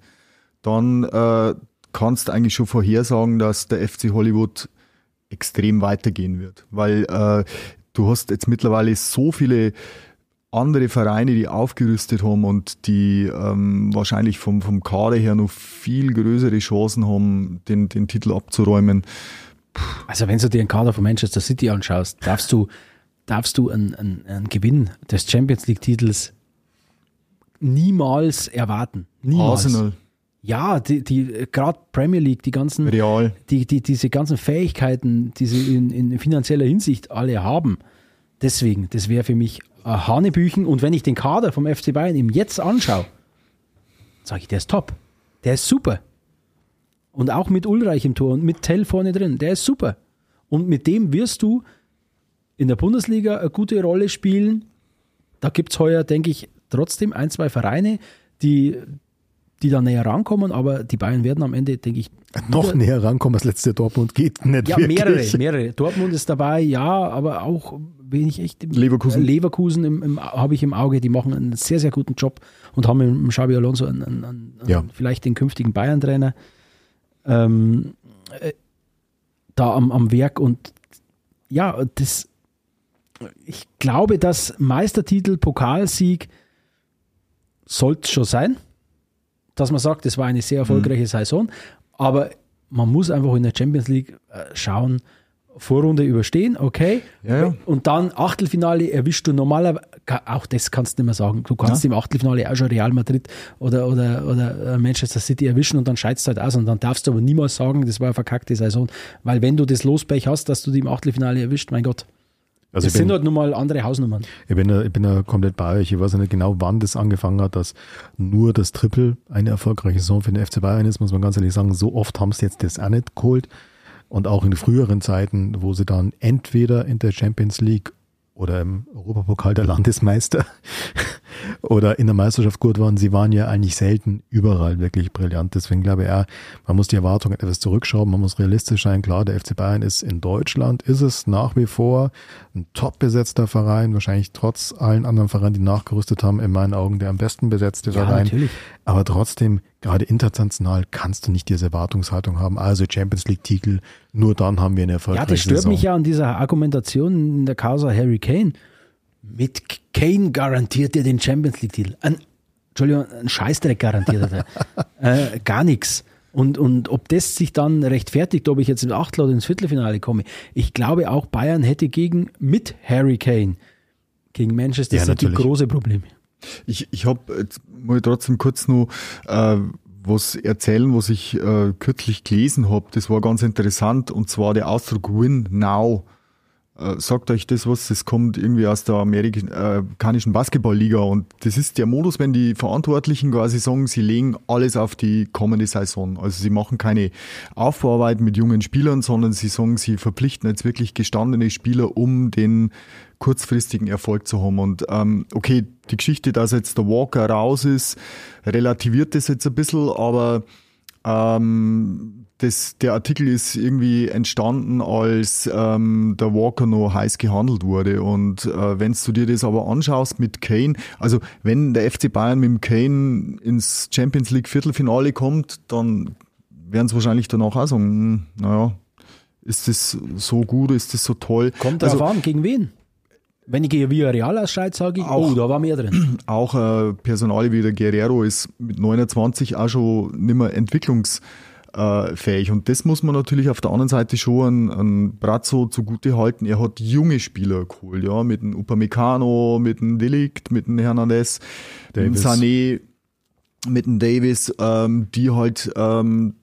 dann äh, kannst du eigentlich schon vorhersagen, dass der FC Hollywood extrem weitergehen wird. Weil äh, du hast jetzt mittlerweile so viele andere Vereine, die aufgerüstet haben und die ähm, wahrscheinlich vom, vom Kader her noch viel größere Chancen haben, den, den Titel abzuräumen. Also wenn du dir den Kader von Manchester City anschaust, darfst du, darfst du einen, einen, einen Gewinn des Champions League-Titels niemals erwarten. Niemals. Arsenal, Ja, die, die gerade Premier League, die ganzen, Real. die, die, diese ganzen Fähigkeiten, die sie in, in finanzieller Hinsicht alle haben. Deswegen, das wäre für mich ein Hanebüchen. Und wenn ich den Kader vom FC Bayern ihm jetzt anschaue, sage ich, der ist top. Der ist super. Und auch mit Ulreich im Tor und mit Tell vorne drin, der ist super. Und mit dem wirst du in der Bundesliga eine gute Rolle spielen. Da gibt es heuer, denke ich, trotzdem ein, zwei Vereine, die, die da näher rankommen, aber die Bayern werden am Ende, denke ich, Noch wieder- näher rankommen als letzte Dortmund geht nicht ja, wirklich. mehrere, mehrere. Dortmund ist dabei, ja, aber auch wen ich echt im, Leverkusen. Äh, Leverkusen im, im, habe ich im Auge, die machen einen sehr, sehr guten Job und haben im Xabi Alonso einen, einen, einen, Ja. vielleicht den künftigen Bayern-Trainer ähm, äh, da am, am Werk und ja, das ich glaube, dass Meistertitel, Pokalsieg sollte schon sein, dass man sagt, es war eine sehr erfolgreiche Saison, aber man muss einfach in der Champions League äh, schauen, Vorrunde überstehen, okay. Ja, ja. Und dann Achtelfinale erwischst du normalerweise, auch das kannst du nicht mehr sagen. Du kannst im Achtelfinale auch schon Real Madrid oder, oder, oder äh, Manchester City erwischen und dann scheidest du halt aus. Und dann darfst du aber niemals sagen, das war eine verkackte Saison. Weil wenn du das Lospech hast, dass du die im Achtelfinale erwischt, mein Gott. Also bin, sind halt nun mal andere Hausnummern. ich, bin, da- ich bin da komplett bei euch. Ich weiß ja nicht genau, wann das angefangen hat, dass nur das Triple eine erfolgreiche Saison für den FC Bayern ist, muss man ganz ehrlich sagen. So oft haben sie jetzt das auch nicht geholt. Und auch in früheren Zeiten, wo sie dann entweder in der Champions League oder im Europapokal der Landesmeister oder in der Meisterschaft gut waren, sie waren ja eigentlich selten überall wirklich brillant. Deswegen glaube ich man muss die Erwartungen etwas zurückschrauben, man muss realistisch sein. Klar, der FC Bayern ist in Deutschland, ist es nach wie vor ein top besetzter Verein, wahrscheinlich trotz allen anderen Vereinen, die nachgerüstet haben, in meinen Augen der am besten besetzte Ja, Verein. natürlich. Aber trotzdem, gerade international kannst du nicht diese Erwartungshaltung haben. Also Champions League-Titel, nur dann haben wir eine Ja, erfolgreiche das stört Saison. mich ja an dieser Argumentation in der Causa Harry Kane. Mit Kane garantiert dir den Champions League-Titel. Ein, Entschuldigung, ein Scheißdreck garantiert er. äh, gar nichts. Und, und ob das sich dann rechtfertigt, ob ich jetzt ins Achtel oder ins Viertelfinale komme. Ich glaube auch Bayern hätte gegen, mit Harry Kane, gegen Manchester Ja, City große Probleme. Ich, ich habe, ich trotzdem kurz noch äh, was erzählen, was ich äh, kürzlich gelesen habe. Das war ganz interessant und zwar der Ausdruck Win Now. Äh, sagt euch das was? Das kommt irgendwie aus der amerikanischen Basketballliga und das ist der Modus, wenn die Verantwortlichen quasi sagen, sie legen alles auf die kommende Saison. Also sie machen keine Aufbauarbeit mit jungen Spielern, sondern sie sagen, sie verpflichten jetzt wirklich gestandene Spieler, um den kurzfristigen Erfolg zu haben. Und ähm, okay, die Geschichte, dass jetzt der Walker raus ist, relativiert das jetzt ein bisschen, aber ähm, das, der Artikel ist irgendwie entstanden, als ähm, der Walker noch heiß gehandelt wurde. Und äh, wenn du dir das aber anschaust mit Kane, also wenn der FC Bayern mit dem Kane ins Champions League Viertelfinale kommt, dann werden sie wahrscheinlich danach auch sagen, hm, naja, ist das so gut, ist das so toll? Kommt also, drauf an, gegen wen? Wenn ich gegen Villarreal ausscheide, sage ich, Auch- oh, da war mehr drin. auch äh, Personale wie der Guerrero ist mit 29 auch schon nicht mehr entwicklungsfähig. Und das muss man natürlich auf der anderen Seite schon an, an Brazzo zugute halten. Er hat junge Spieler geholt, ja, mit dem Upamecano, mit dem Delict, mit dem Hernandez, mit dem Davis. Sané, mit dem Davis, ähm, die halt ähm,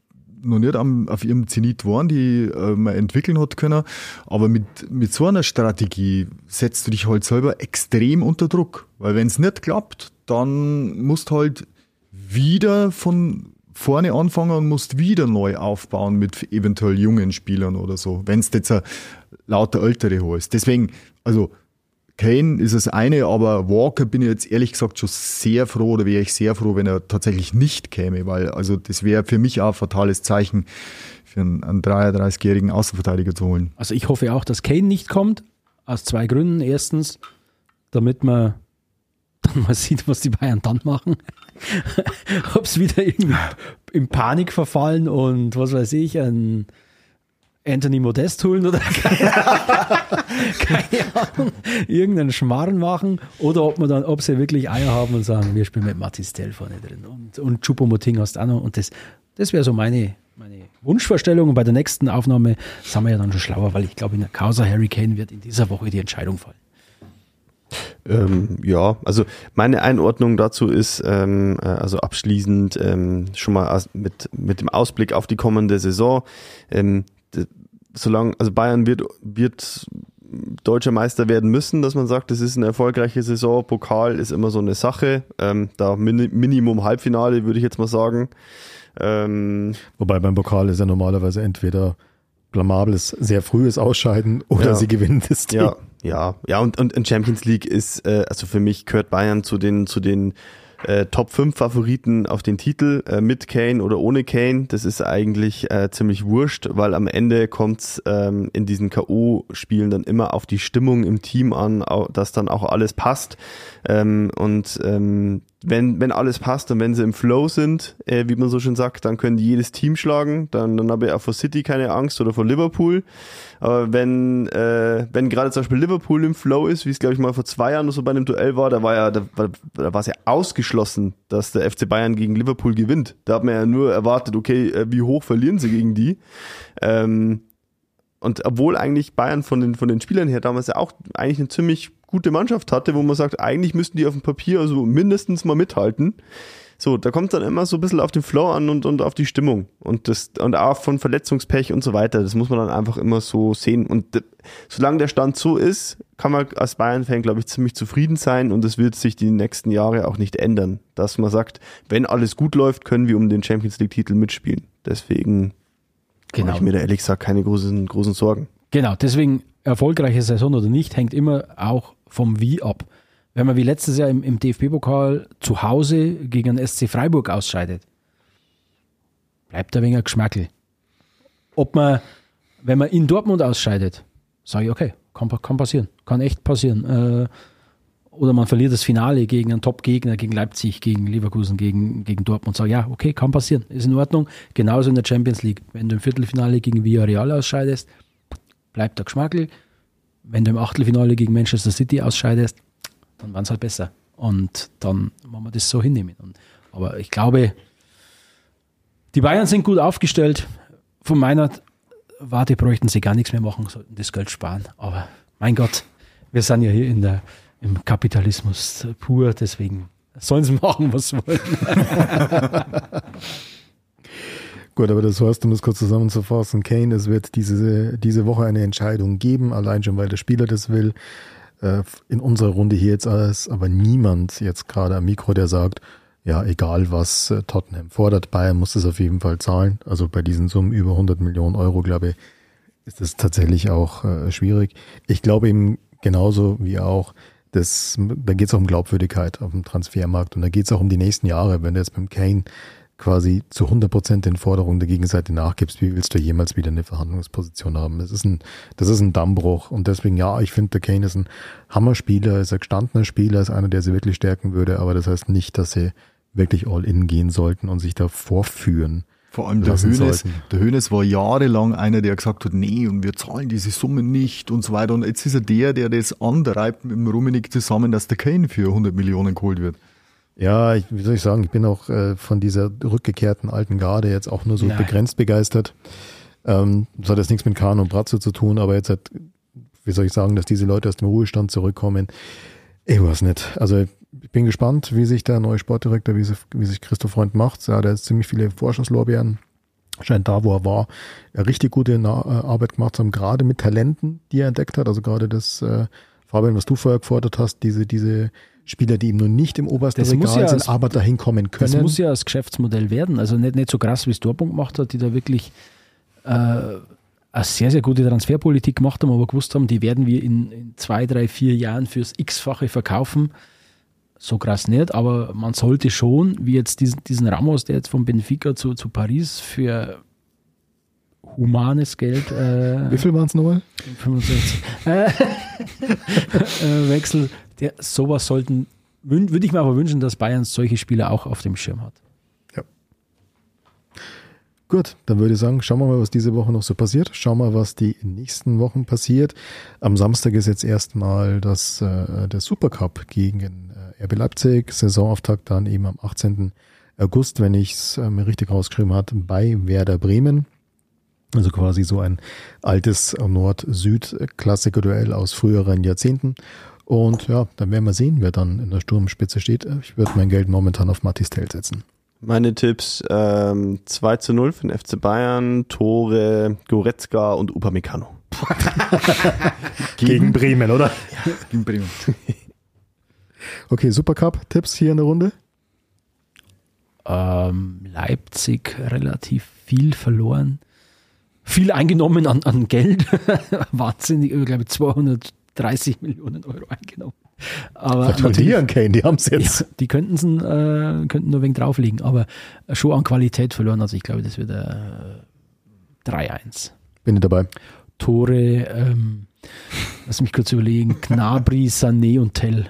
noch nicht am, auf ihrem Zenit waren, die äh, man entwickeln hat können. Aber mit, mit so einer Strategie setzt du dich halt selber extrem unter Druck. Weil wenn es nicht klappt, dann musst du halt wieder von vorne anfangen und musst wieder neu aufbauen mit eventuell jungen Spielern oder so, wenn es jetzt lauter Ältere holst. Deswegen, also Kane ist das eine, aber Walker bin ich jetzt ehrlich gesagt schon sehr froh oder wäre ich sehr froh, wenn er tatsächlich nicht käme, weil also das wäre für mich auch ein fatales Zeichen für einen, einen 33-jährigen Außenverteidiger zu holen. Also ich hoffe auch, dass Kane nicht kommt. Aus zwei Gründen. Erstens, damit man dann mal sieht, was die Bayern dann machen. Ob es wieder irgendwie in Panik verfallen und was weiß ich, ein, Anthony Modest holen oder keine, keine Ahnung, irgendeinen Schmarren machen oder ob man dann, ob sie wirklich Eier haben und sagen, wir spielen mit Matis Tell vorne drin und, und Chupomoting hast auch noch und das, das wäre so meine, meine Wunschvorstellung und bei der nächsten Aufnahme sind wir ja dann schon schlauer, weil ich glaube, in der Causa Hurricane wird in dieser Woche die Entscheidung fallen. Ähm, ja, also meine Einordnung dazu ist, ähm, äh, also abschließend ähm, schon mal mit, mit dem Ausblick auf die kommende Saison. Ähm, solange, also Bayern wird, wird deutscher Meister werden müssen, dass man sagt, das ist eine erfolgreiche Saison. Pokal ist immer so eine Sache. Ähm, da Mini Minimum Halbfinale, würde ich jetzt mal sagen. Ähm, Wobei beim Pokal ist ja normalerweise entweder blamables, sehr frühes Ausscheiden oder Ja. sie gewinnen das Ding. Ja, ja, ja, und, und in Champions League ist, äh, also für mich gehört Bayern zu den, zu den äh, Top 5 Favoriten auf den Titel, äh, mit Kane oder ohne Kane. Das ist eigentlich äh, ziemlich wurscht, weil am Ende kommt's ähm, in diesen K.O.-Spielen dann immer auf die Stimmung im Team an, au- dass dann auch alles passt. Ähm, und ähm, wenn, wenn alles passt und wenn sie im Flow sind, äh, wie man so schön sagt, dann können die jedes Team schlagen. Dann, dann habe ich auch vor City keine Angst oder vor Liverpool. Aber wenn, äh, wenn gerade zum Beispiel Liverpool im Flow ist, wie es glaube ich mal vor zwei Jahren so bei einem Duell war, da war ja, da, da war es ja ausgeschlossen, dass der FC Bayern gegen Liverpool gewinnt. Da hat man ja nur erwartet, okay, äh, wie hoch verlieren sie gegen die? Ähm, und obwohl eigentlich Bayern von den, von den Spielern her damals ja auch eigentlich eine ziemlich gute Mannschaft hatte, wo man sagt, eigentlich müssten die auf dem Papier also mindestens mal mithalten. So, da kommt dann immer so ein bisschen auf den Flow an und, und auf die Stimmung und das und auch von Verletzungspech und so weiter. Das muss man dann einfach immer so sehen. Und solange der Stand so ist, kann man als Bayern-Fan, glaube ich, ziemlich zufrieden sein und es wird sich die nächsten Jahre auch nicht ändern. Dass man sagt, wenn alles gut läuft, können wir um den Champions League-Titel mitspielen. Deswegen Genau. mache ich mir da ehrlich gesagt keine großen, großen Sorgen. Genau, deswegen erfolgreiche Saison oder nicht, hängt immer auch vom Wie ab. Wenn man wie letztes Jahr im, im DFB-Pokal zu Hause gegen den SC Freiburg ausscheidet, bleibt ein wenig Geschmackel. Ob man, wenn man in Dortmund ausscheidet, sage ich, okay, kann, kann passieren, kann echt passieren. Äh, oder man verliert das Finale gegen einen Top-Gegner, gegen Leipzig, gegen Leverkusen, gegen, gegen Dortmund. Sage ja, okay, kann passieren, ist in Ordnung. Genauso in der Champions League. Wenn du im Viertelfinale gegen Villarreal ausscheidest, bleibt der Geschmackel. Wenn du im Achtelfinale gegen Manchester City ausscheidest, dann waren es halt besser. Und dann wollen wir das so hinnehmen. Und, aber ich glaube, die Bayern sind gut aufgestellt. Von meiner Warte bräuchten sie gar nichts mehr machen, sollten das Geld sparen. Aber mein Gott, wir sind ja hier in der, im Kapitalismus pur, deswegen sollen sie machen, was sie wollen. Gut, aber das heißt, um das kurz zusammenzufassen, Kane, es wird diese, diese Woche eine Entscheidung geben, allein schon, weil der Spieler das will. Äh, In unserer Runde hier jetzt ist aber niemand jetzt gerade am Mikro, der sagt, ja, egal was äh, Tottenham fordert, Bayern muss es auf jeden Fall zahlen. Also bei diesen Summen über 100 Millionen Euro, glaube ich, ist es tatsächlich auch äh, schwierig. Ich glaube eben genauso wie auch, das, da geht es auch um Glaubwürdigkeit auf dem Transfermarkt und da geht es auch um die nächsten Jahre. Wenn du jetzt beim Kane quasi zu 100 Prozent den Forderungen der Gegenseite nachgibst, wie willst du jemals wieder eine Verhandlungsposition haben? Das ist ein, das ist ein Dammbruch und deswegen, ja, ich finde, der Kane ist ein Hammerspieler, ist ein gestandener Spieler, ist einer, der sie wirklich stärken würde, aber das heißt nicht, dass sie wirklich all in gehen sollten und sich da vorführen. Vor allem der Hönes, der Hönes war jahrelang einer, der gesagt hat, nee, und wir zahlen diese Summe nicht und so weiter. Und jetzt ist er der, der das antreibt mit dem Rummenig zusammen, dass der Kane für 100 Millionen geholt wird. Ja, ich, wie soll ich sagen, ich bin auch äh, von dieser rückgekehrten alten Garde jetzt auch nur so Nein. begrenzt begeistert. Ähm, das hat jetzt nichts mit Kahn und Bratzo zu tun, aber jetzt hat, wie soll ich sagen, dass diese Leute aus dem Ruhestand zurückkommen. Ich weiß nicht. Also ich bin gespannt, wie sich der neue Sportdirektor, wie sich, wie sich Christoph Freund macht. Ja, der hat ziemlich viele Vorschusslorbeeren. Scheint da, wo er war, richtig gute Na äh, Arbeit gemacht zu haben, gerade mit Talenten, die er entdeckt hat. Also gerade das, äh, Fabian, was du vorher gefordert hast, diese, diese Spieler, die eben nur nicht im obersten Das muss Regal ja sind, als- aber dahin kommen können. Das muss ja das Geschäftsmodell werden. Also nicht, nicht so krass, wie es Dortmund gemacht hat, die da wirklich äh, eine sehr, sehr gute Transferpolitik gemacht haben, aber gewusst haben, die werden wir in, in zwei, drei, vier Jahren fürs X-fache verkaufen. So krass nicht, aber man sollte schon, wie jetzt diesen, diesen Ramos, der jetzt von Benfica zu, zu Paris für humanes Geld äh, Wie viel waren es nochmal? 65 äh, äh, Wechsel, der, sowas sollten, würde ich mir aber wünschen, dass Bayern solche Spieler auch auf dem Schirm hat. Gut, dann würde ich sagen, schauen wir mal, was diese Woche noch so passiert. Schauen wir mal, was die nächsten Wochen passiert. Am Samstag ist jetzt erstmal äh, der Supercup gegen äh, RB Leipzig. Saisonauftakt dann eben am 18. August, wenn ich es äh, mir richtig rausgeschrieben habe, bei Werder Bremen. Also quasi so ein altes Nord-Süd-Klassiker-Duell aus früheren Jahrzehnten. Und ja, dann werden wir sehen, wer dann in der Sturmspitze steht. Ich würde mein Geld momentan auf Matis Tell setzen. Meine Tipps ähm, 2 zu 0 für den FC Bayern, Tore Goretzka und Upamecano. Gegen Bremen, oder? Gegen Bremen. Okay, Supercup-Tipps hier in der Runde? Ähm, Leipzig relativ viel verloren. Viel eingenommen an, an Geld. Wahnsinnig, ich glaube 230 Millionen Euro eingenommen. Aber an Kane? Die haben es jetzt. Ja, die könnten es äh, könnten nur wegen drauflegen, aber schon an Qualität verloren. Also ich glaube, das wird äh, 3-1. Bin ich dabei. Tore, ähm, lass mich kurz überlegen, Gnabry, Sané und Tell.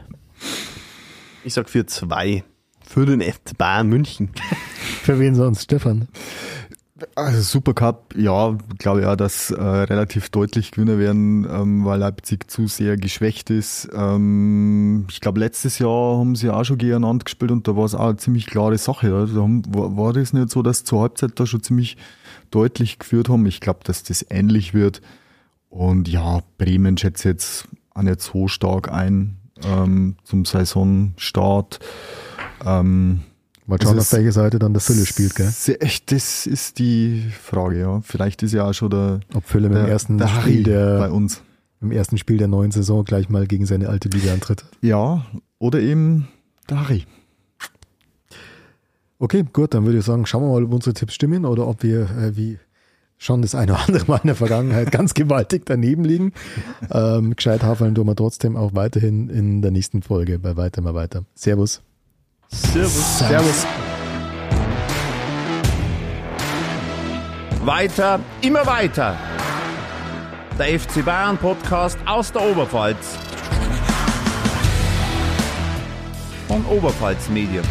Ich sag für 2 für den FC Bayern München. Für wen sonst? Stefan? Also Supercup, ja, glaube ja, dass äh, relativ deutlich Gewinner werden, ähm, weil Leipzig zu sehr geschwächt ist. Ähm, ich glaube, letztes Jahr haben sie auch schon gegeneinander gespielt und da war es auch eine ziemlich klare Sache. Ja. Da haben, war, war das nicht so, dass zur Halbzeit da schon ziemlich deutlich geführt haben? Ich glaube, dass das ähnlich wird. Und ja, Bremen schätze jetzt auch nicht so stark ein ähm, zum Saisonstart. Ähm, Mal schauen, auf welche Seite dann der Fülle spielt, gell? Echt, das ist die Frage, ja. Vielleicht ist ja auch schon der, Ob Fülle dem ersten der Harry Spiel der bei uns. im ersten Spiel der neuen Saison gleich mal gegen seine alte Liga antritt. Ja, oder eben der Harry. Okay, gut, dann würde ich sagen, schauen wir mal, ob unsere Tipps stimmen oder ob wir äh, wie schon das eine oder andere Mal in der Vergangenheit ganz gewaltig daneben liegen. Ähm, gescheit hafeln tun wir trotzdem auch weiterhin in der nächsten Folge bei Weiter mal weiter. Servus. Servus. Servus. Weiter, immer weiter. Der FC Bayern Podcast aus der Oberpfalz. Von Oberpfalz Medien.